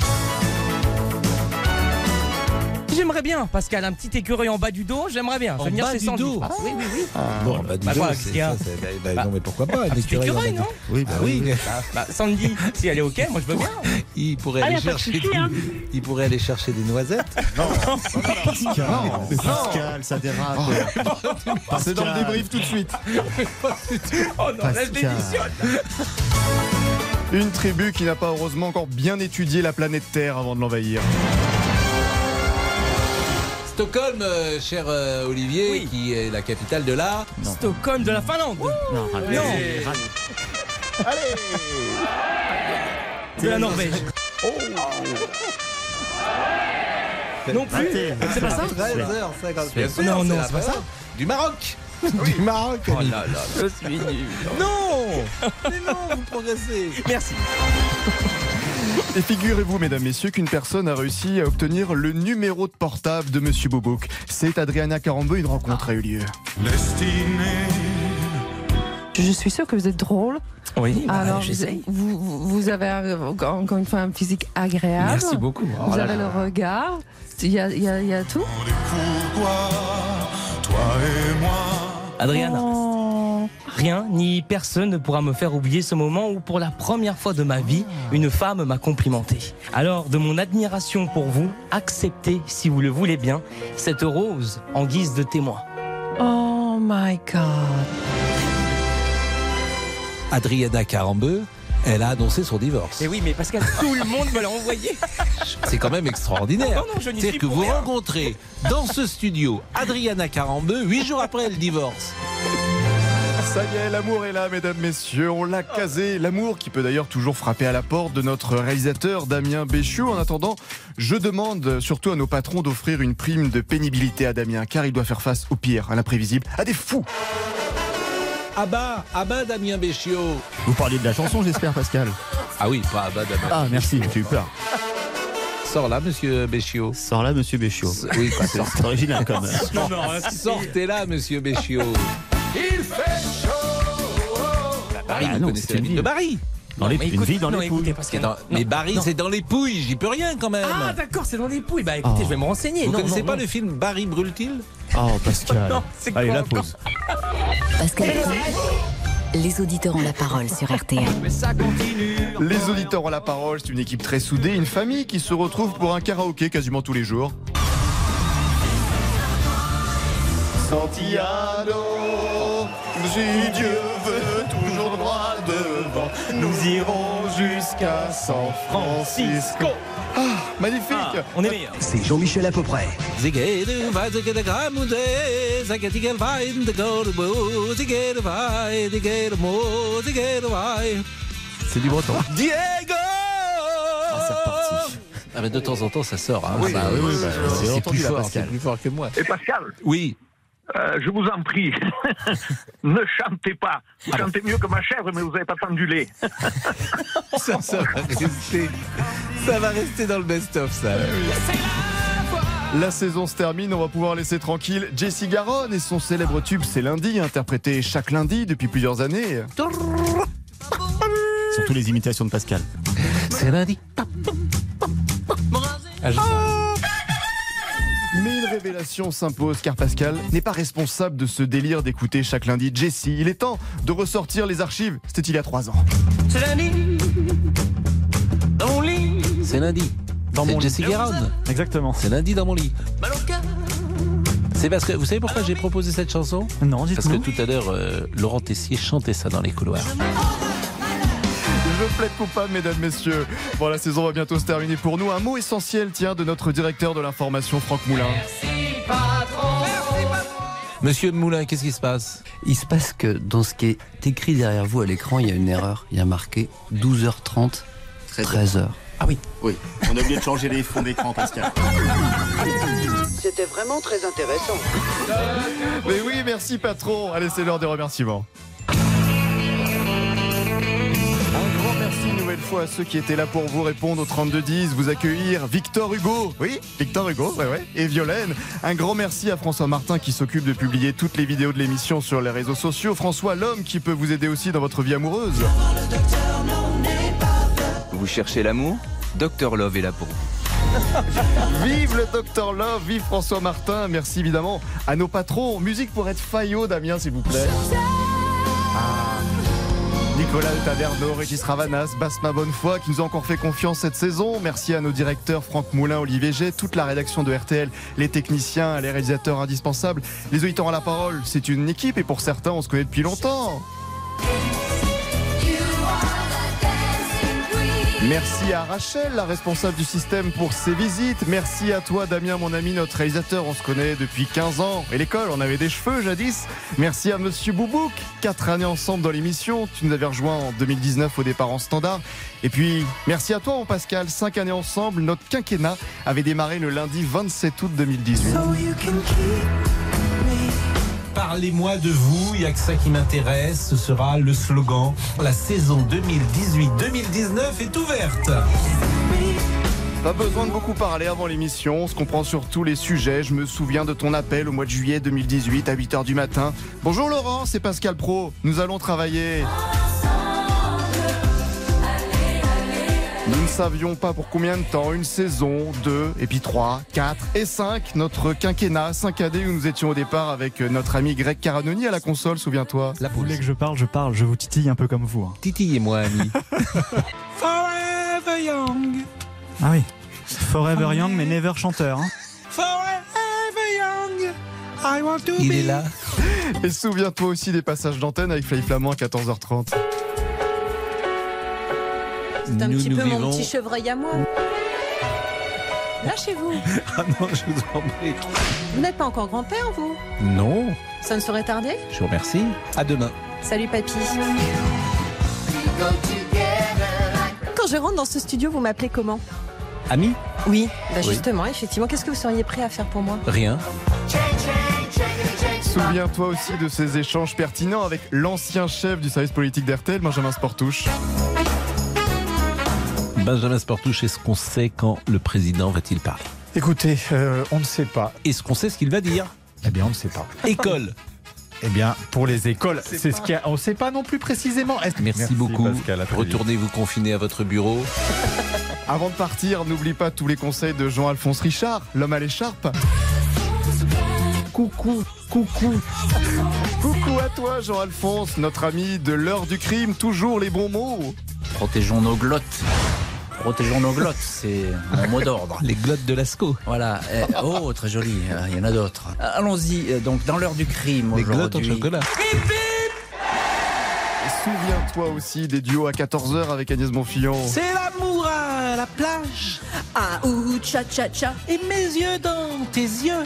J'aimerais bien, Pascal, un petit écureuil en bas du dos, j'aimerais bien. En J'aime bien bas du sandwichs. dos Ah, Oui, oui, oui. Bon, bah, dis Bah, donc, quoi, c'est- ça, c'est- bah, bah, Bah, non, mais pourquoi pas un un petit écureuil en écureuil, bas non du- Oui, bah oui. Bah, bah, Sandy, si elle est ok, moi je veux bien. Il pourrait Ah, aller chercher. des- hein. Il pourrait aller chercher des noisettes. (laughs) Non, Pascal, mais Pascal, ça dérape. C'est dans le débrief tout de suite. (laughs) Oh non, là je Pascal. démissionne. Une tribu qui n'a pas heureusement encore bien étudié la planète Terre avant de l'envahir. Stockholm, euh, cher euh, Olivier, qui est la capitale de la. Stockholm de la Finlande. Non, raté, Non. raté. De la Norvège. Non plus Raté. C'est pas ça 13h50. Bien sûr, Non, non, la c'est pas ça. Finlande. Du Maroc. Du Maroc. Oh là là, je suis nul. Non Mais non, vous progressez. Merci. (laughs) Et figurez-vous, mesdames, messieurs, qu'une personne a réussi à obtenir le numéro de portable de Monsieur Bobouk. C'est Adriana Carambeu, une rencontre a eu lieu. Je suis sûre que vous êtes drôle. Oui, bah, Alors, j'essaye. vous, vous, vous avez un- encore une fois un physique agréable. Merci beaucoup. Vous Oh là avez là. le regard. Il y a, il y a- il y a tout. Adriana, Oh. Rien ni personne ne pourra me faire oublier ce moment où, pour la première fois de ma vie, une femme m'a complimenté. Alors, de mon admiration pour vous, acceptez, si vous le voulez bien, cette rose en guise de témoin. Oh my God. Adriana Carambeu, elle a annoncé son divorce. Et oui, mais Pascal, tout le monde me l'a envoyé. (laughs) C'est quand même extraordinaire. C'est-à-dire suis que vous rien. rencontrez dans ce studio Adriana Carambeu, huit jours après le divorce. Ça y est, l'amour est là, mesdames, messieurs. On l'a casé. L'amour qui peut d'ailleurs toujours frapper à la porte de notre réalisateur Damien Béchiot. En attendant, je demande surtout à nos patrons d'offrir une prime de pénibilité à Damien, car il doit faire face au pire, à l'imprévisible, à des fous. Ah bah, ah bah Damien Béchiot. Vous parliez de la chanson, j'espère, Pascal. Ah oui, pas ah bah Damien. Ah, merci, j'ai eu peur. Sors là, monsieur Béchiot. Sors là, monsieur Béchiot. Oui, (laughs) C'est c'est original quand même. Sortez là, monsieur Béchiot. Il fait chaud. Barry, Ah vous non, connaissez c'est la une ville de Barry. Dans les, mais une vie dans non, les écoutez, pouilles. Pascal. Dans- mais Barry, c'est dans les pouilles, j'y peux rien quand même. Ah, d'accord, c'est dans les pouilles. Bah écoutez, Oh. je vais me renseigner. Vous non, connaissez non, pas non. le film Barry brûle-t-il (laughs) Oh, Pascal. Non, c'est Allez, quoi la pause. Pascal les auditeurs ont la parole sur RTL. (laughs) Les auditeurs ont la parole. C'est une équipe très soudée, une famille qui se retrouve pour un karaoké quasiment tous les jours. Santiago, si Dieu veut toujours droit devant, nous irons jusqu'à San Francisco. Ah, magnifique Ah, on est meilleurs. C'est Jean-Michel à peu près. C'est du breton. (laughs) Diego c'est reparti. Ah mais de temps en temps ça sort. Hein. Oui, oui, bah, c'est plus fort, plus fort que moi. Et Pascal, Oui. Euh, je vous en prie, (laughs) ne chantez pas. Vous chantez mieux que ma chèvre, mais vous n'avez pas tant du lait. (laughs) Ça, ça va rester. Ça va rester dans le best-of ça. La saison se termine, on va pouvoir laisser tranquille Jessie Garonne et son célèbre tube C'est lundi, interprété chaque lundi depuis plusieurs années. (laughs) Surtout les imitations de Pascal. C'est lundi. Ah, je sais. Mais une révélation s'impose car Pascal n'est pas responsable de ce délire d'écouter chaque lundi Jessie. Il est temps de ressortir les archives. C'était il y a trois ans. C'est lundi. Only. C'est lundi. Dans mon Jesse lit. Guérin. Exactement. C'est lundi dans mon lit. C'est parce que vous savez pourquoi j'ai proposé cette chanson? Non, Parce que tout à l'heure, euh, Laurent Tessier chantait ça dans les couloirs. Je plaide coupable, mesdames, messieurs. Bon, la saison va bientôt se terminer pour nous. Un mot essentiel, tiens, de notre directeur de l'information, Franck Moulin. Monsieur Moulin, qu'est-ce qui se passe? Il se passe que dans ce qui est écrit derrière vous à l'écran, il y a une erreur. Il y a marqué 12h30, 13h. Ah oui, oui. On a oublié de changer les fonds d'écran, Pascal. C'était vraiment très intéressant. Mais oui, merci patron. Allez, c'est l'heure des remerciements. Fois à ceux qui étaient là pour vous répondre au 3210, vous accueillir. Victor Hugo, oui, Victor Hugo, ouais, ouais, et Violaine. Un grand merci à François Martin qui s'occupe de publier toutes les vidéos de l'émission sur les réseaux sociaux. François, l'homme qui peut vous aider aussi dans votre vie amoureuse. Vous cherchez l'amour? Docteur Love est là pour vous. (laughs) Vive le Dr Love, vive François Martin. Merci évidemment à nos patrons. Musique pour être Fayot, Damien, s'il vous plaît. Ah. Nicolas Taverneau, Régis Ravanas, Basma Bonnefoy qui nous a encore fait confiance cette saison. Merci à nos directeurs Franck Moulin, Olivier G, toute la rédaction de RTL, les techniciens, les réalisateurs indispensables. Les auditeurs à la parole, c'est une équipe et pour certains, on se connaît depuis longtemps. Merci à Rachel, la responsable du système pour ses visites. Merci à toi, Damien, mon ami, notre réalisateur. On se connaît depuis 15 ans. Et l'école, on avait des cheveux jadis. Merci à Monsieur Boubouk. Quatre années ensemble dans l'émission. Tu nous avais rejoint en 2019 au départ en standard. Et puis, merci à toi, Pascal. Cinq années ensemble. Notre quinquennat avait démarré le lundi 27 août 2018. Parlez-moi de vous, il n'y a que ça qui m'intéresse. Ce sera le slogan. La saison 2018-2019 est ouverte. Pas besoin de beaucoup parler avant l'émission, on se comprend sur tous les sujets. Je me souviens de ton appel au mois de juillet 2018 à 8h du matin. Bonjour Laurent, c'est Pascal Pro. Nous allons travailler. Nous ne savions pas pour combien de temps, une saison, deux, et puis trois, quatre et cinq. Notre quinquennat, cinq années où nous étions au départ avec notre ami Greg Caranoni à la console, souviens-toi. Vous voulez que je parle, je parle. Je vous titille un peu comme vous. hein. Titillez-moi, ami. (laughs) Forever young. Ah oui. Forever young, mais never chanteur. hein. Forever young. I want to Il be. est là. Et souviens-toi aussi des passages d'antenne avec Fly Flamand à 14h30. C'est un Nous, petit nous peu mon petit chevreuil à moi. Lâchez-vous. (laughs) Ah non, je vous en prie. Vous n'êtes pas encore grand-père, vous? Non, Ça ne saurait tarder? Je vous remercie. À demain. Salut, papy. Quand je rentre dans ce studio, vous m'appelez comment? Ami? Oui, bah Oui. justement, effectivement. Qu'est-ce que vous seriez prêt à faire pour moi? Rien. Souviens-toi aussi de ces échanges pertinents avec l'ancien chef du service politique d'RTL, Benjamin Sportouche. Benjamin Sportouche, est-ce qu'on sait quand le président va-t-il parler Écoutez, euh, on ne sait pas. Est-ce qu'on sait ce qu'il va dire Eh bien, on ne sait pas. École. Eh bien, pour les écoles, c'est ce qu'il y a. On ne sait pas non plus précisément. Est-ce- Merci, beaucoup. Pascal, à très vite. Retournez vous confiner à votre bureau. (laughs) Avant de partir, n'oublie pas tous les conseils de Jean-Alphonse Richard, l'homme à l'écharpe. Coucou, coucou. Coucou à toi, Jean-Alphonse, notre ami de l'heure du crime, toujours les bons mots. Protégeons nos glottes. Protégeons nos glottes, c'est mon mot d'ordre. Les glottes de Lascaux. Voilà. Eh, oh, très joli. euh, Il y en a d'autres. Allons-y. euh, Donc, dans l'heure du crime Les glottes en chocolat. Et Souviens-toi aussi des duos à 14h avec Agnès Bonfillon. C'est l'amour à la plage. Ah ou cha cha cha. Et mes yeux dans tes yeux.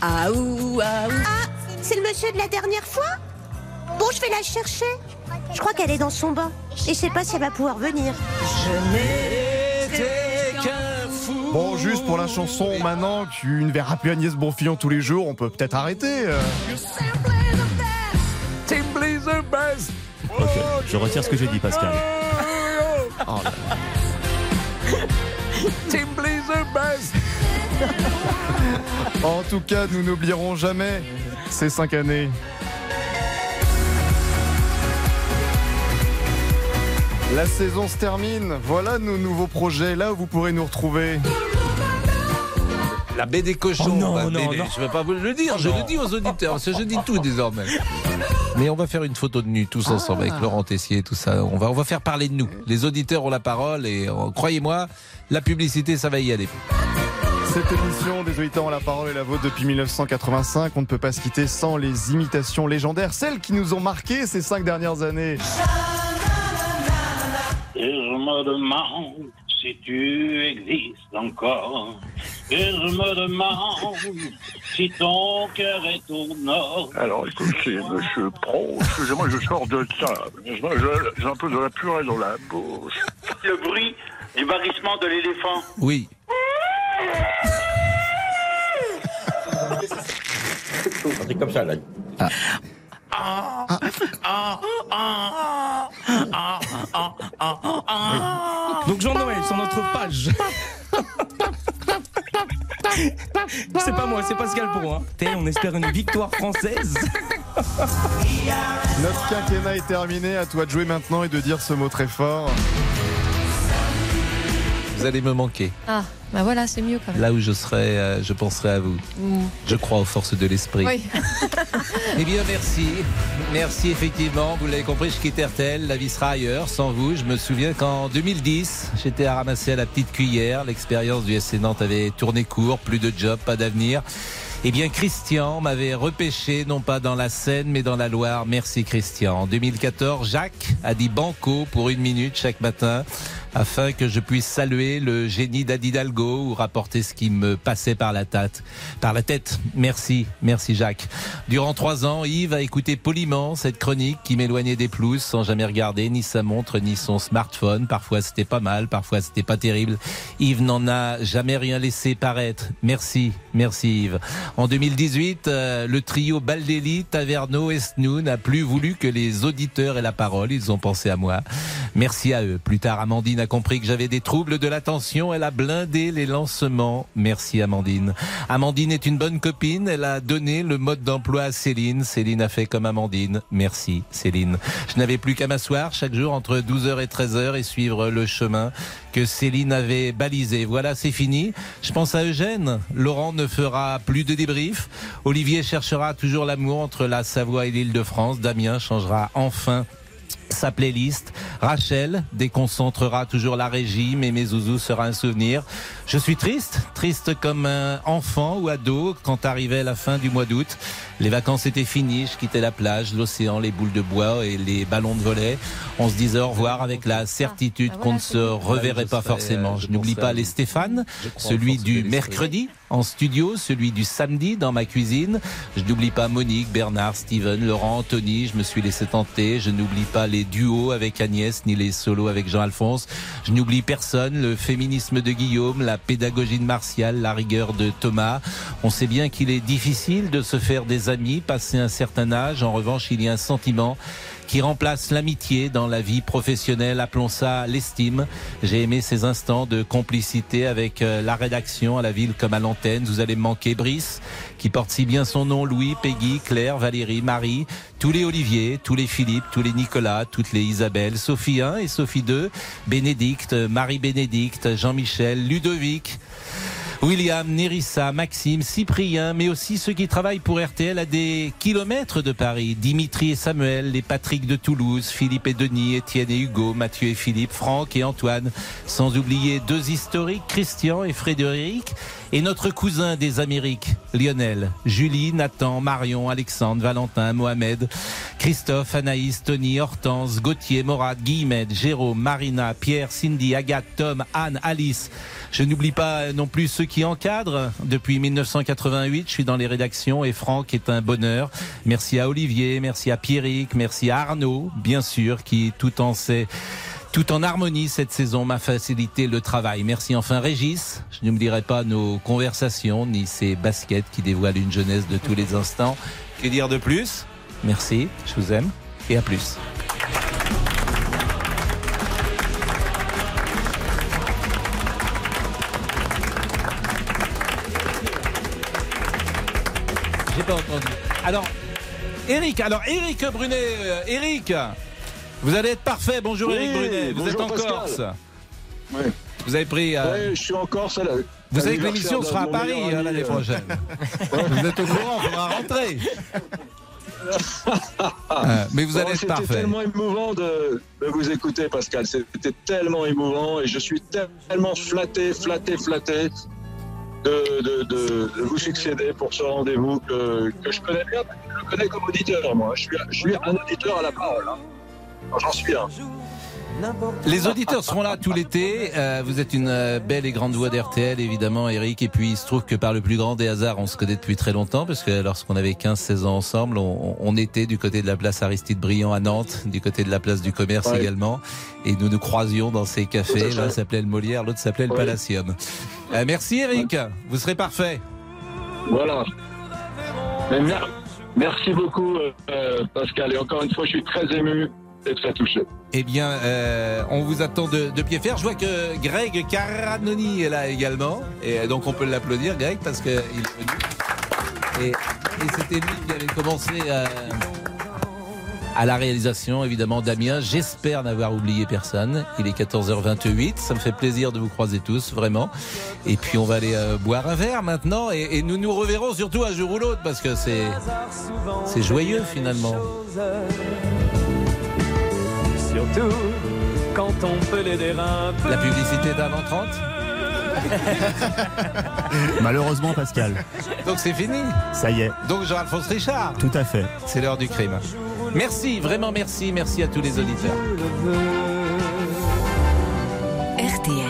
Ah ou ah ou. Ah, c'est le monsieur de la dernière fois? Bon, je vais la chercher. Je crois qu'elle est dans son bain. Et je sais pas si elle va pouvoir venir. Je n'étais qu'un fou. Bon, juste pour la chanson, maintenant que tu ne verras plus Agnès Bonfillon tous les jours, on peut peut-être arrêter. euh. Simply the best. Ok, je retire ce que j'ai dit, Pascal. Oh là là. Simply the best. En tout cas, nous n'oublierons jamais ces cinq années. La saison se termine. Voilà nos nouveaux projets, là où vous pourrez nous retrouver. La baie des cochons. Oh non, bah, non, mais- non. Je ne vais pas vous le dire, je le dis aux auditeurs, parce que je dis tout désormais. Mais on va faire une photo de nu tous ensemble avec Laurent Tessier, tout ça. On va, on va faire parler de nous. Les auditeurs ont la parole et euh, croyez-moi, la publicité, ça va y aller. Cette émission des auditeurs ont la parole et la vôtre depuis 1985. On ne peut pas se quitter sans les imitations légendaires, celles qui nous ont marqué ces cinq dernières années. Et je me demande si tu existes encore. Et je me demande si ton cœur est au nord. Alors écoutez, monsieur Pro, excusez-moi, je sors de table. J'ai un peu de la purée dans la bouche. Le bruit du barrissement de l'éléphant. Oui. C'est comme ça, là. Donc Jean-Noël, sur notre page. C'est pas moi, c'est Pascal. Hein. T'es, On espère une victoire française. Notre quinquennat est terminé. À toi de jouer maintenant et de dire ce mot très fort. Vous allez me manquer. Ah, bah voilà, c'est mieux quand même. Là où je serai, euh, je penserai à vous. Mm. Je crois aux forces de l'esprit. Oui. (laughs) Eh bien, merci. Merci, effectivement. Vous l'avez compris, je quitte RTL. La vie sera ailleurs. Sans vous, je me souviens qu'en 2010, j'étais à ramasser à la petite cuillère. L'expérience du SC Nantes avait tourné court. Plus de job, pas d'avenir. Eh bien, Christian m'avait repêché, non pas dans la Seine, mais dans la Loire. Merci, Christian. En 2014, Jacques a dit banco pour une minute chaque matin afin que je puisse saluer le génie d'Adidalgo ou rapporter ce qui me passait par la tête. Par la tête. Merci, merci Jacques. Durant trois ans, Yves a écouté poliment cette chronique qui m'éloignait des pelouses sans jamais regarder ni sa montre ni son smartphone. Parfois c'était pas mal, parfois c'était pas terrible. Yves n'en a jamais rien laissé paraître. Merci, merci Yves. En 2018, euh, le trio Baldelli, Taverneau et Snow n'a plus voulu que les auditeurs aient la parole. Ils ont pensé à moi. Merci à eux. Plus tard, Amandine a compris que j'avais des troubles de l'attention. Elle a blindé les lancements. Merci Amandine. Amandine est une bonne copine. Elle a donné le mode d'emploi à Céline. Céline a fait comme Amandine. Merci Céline. Je n'avais plus qu'à m'asseoir chaque jour entre 12h et 13h et suivre le chemin que Céline avait balisé. Voilà, c'est fini. Je pense à Eugène. Laurent ne fera plus de débrief. Olivier cherchera toujours l'amour entre la Savoie et l'île de France. Damien changera enfin sa playlist. Rachel déconcentrera toujours la régie, mais mes zouzous sera un souvenir. Je suis triste, triste comme un enfant ou ado quand arrivait la fin du mois d'août. Les vacances étaient finies, je quittais la plage, l'océan, les boules de bois et les ballons de volet. On se disait au revoir avec la certitude qu'on ne se reverrait pas forcément. Je n'oublie pas les Stéphane, celui du mercredi en studio, celui du samedi dans ma cuisine. Je n'oublie pas Monique, Bernard, Steven, Laurent, Anthony. Je me suis laissé tenter. Je n'oublie pas les duos avec Agnès ni les solos avec Jean-Alphonse. Je n'oublie personne. Le féminisme de Guillaume, la pédagogie de Martial, la rigueur de Thomas. On sait bien qu'il est difficile de se faire des amis passé un certain âge. En revanche, il y a un sentiment qui remplace l'amitié dans la vie professionnelle, appelons ça l'estime. J'ai aimé ces instants de complicité avec euh, la rédaction à la ville comme à l'antenne. Vous allez me manquer Brice, qui porte si bien son nom, Louis, Peggy, Claire, Valérie, Marie, tous les Olivier, tous les Philippe, tous les Nicolas, toutes les Isabelle, Sophie 1 et Sophie 2, Bénédicte, Marie-Bénédicte, Jean-Michel, Ludovic, William, Nerissa, Maxime, Cyprien, mais aussi ceux qui travaillent pour RTL à des kilomètres de Paris. Dimitri et Samuel, les Patrick de Toulouse, Philippe et Denis, Étienne et Hugo, Mathieu et Philippe, Franck et Antoine. Sans oublier deux historiques, Christian et Frédéric. Et notre cousin des Amériques, Lionel, Julie, Nathan, Marion, Alexandre, Valentin, Mohamed, Christophe, Anaïs, Tony, Hortense, Gauthier, Morad, Guillemette, Jérôme, Marina, Pierre, Cindy, Agathe, Tom, Anne, Alice. Je n'oublie pas non plus ceux qui encadrent. Depuis 1988, je suis dans les rédactions et Franck est un bonheur. Merci à Olivier, merci à Pierrick, merci à Arnaud, bien sûr, qui tout en sait tout en harmonie cette saison m'a facilité le travail. Merci enfin Régis. Je n'oublierai pas nos conversations ni ces baskets qui dévoilent une jeunesse de tous les instants. Que dire de plus? Merci, je vous aime et à plus. J'ai pas entendu. Alors, Eric, alors Eric Brunet, euh, Eric, vous allez être parfait. Bonjour Oui, Eric Brunet, vous êtes en Pascal. Corse. Oui. Vous avez pris. euh, Ouais, je suis en Corse. à la- Vous savez que l'émission sera à Paris hein, l'année prochaine. (laughs) Vous êtes au courant, il faudra rentrer. Ah, (laughs) mais vous allez être C'était parfait. tellement émouvant de, de vous écouter, Pascal. C'était tellement émouvant et je suis tellement flatté, flatté, flatté de, de- vous succéder pour ce rendez-vous que, je connais bien. parce que Je le connais comme auditeur, moi. Je suis, un auditeur à la parole. hein. J'en suis un. Les auditeurs seront là tout l'été. Euh, vous êtes une euh, belle et grande voix d'RTL, évidemment, Eric. Et puis, il se trouve que par le plus grand des hasards, on se connaît depuis très longtemps, parce que lorsqu'on avait 15-16 ans ensemble, on, on était du côté de la place Aristide Briand à Nantes, du côté de la place du commerce Ouais. également. Et nous nous croisions dans ces cafés. L'un s'appelait le Molière, l'autre s'appelait le. Palacium. Euh, merci, Eric. Vous serez parfait. Voilà. Merci beaucoup, Pascal. Et encore une fois, je suis très ému et. Eh bien, euh, on vous attend de, pied ferme. Je vois que Greg Caranoni est là également. Et euh, donc, on peut l'applaudir, Greg, parce qu'il est. Et, c'était lui qui avait commencé euh, à la réalisation, évidemment, Damien. J'espère n'avoir oublié personne. Il est 14h28. Ça me fait plaisir de vous croiser tous, vraiment. Et puis, on va aller boire un verre maintenant. Et, et nous nous reverrons surtout un jour ou l'autre, parce que c'est joyeux, finalement. Surtout quand on peut peu. La publicité d'avant 30 (laughs) Malheureusement, Pascal. Donc c'est fini. Ça y est. Donc Jean-Alphonse Richard. Tout à fait. C'est l'heure du crime. Merci, vraiment merci, merci à tous les auditeurs. RTL.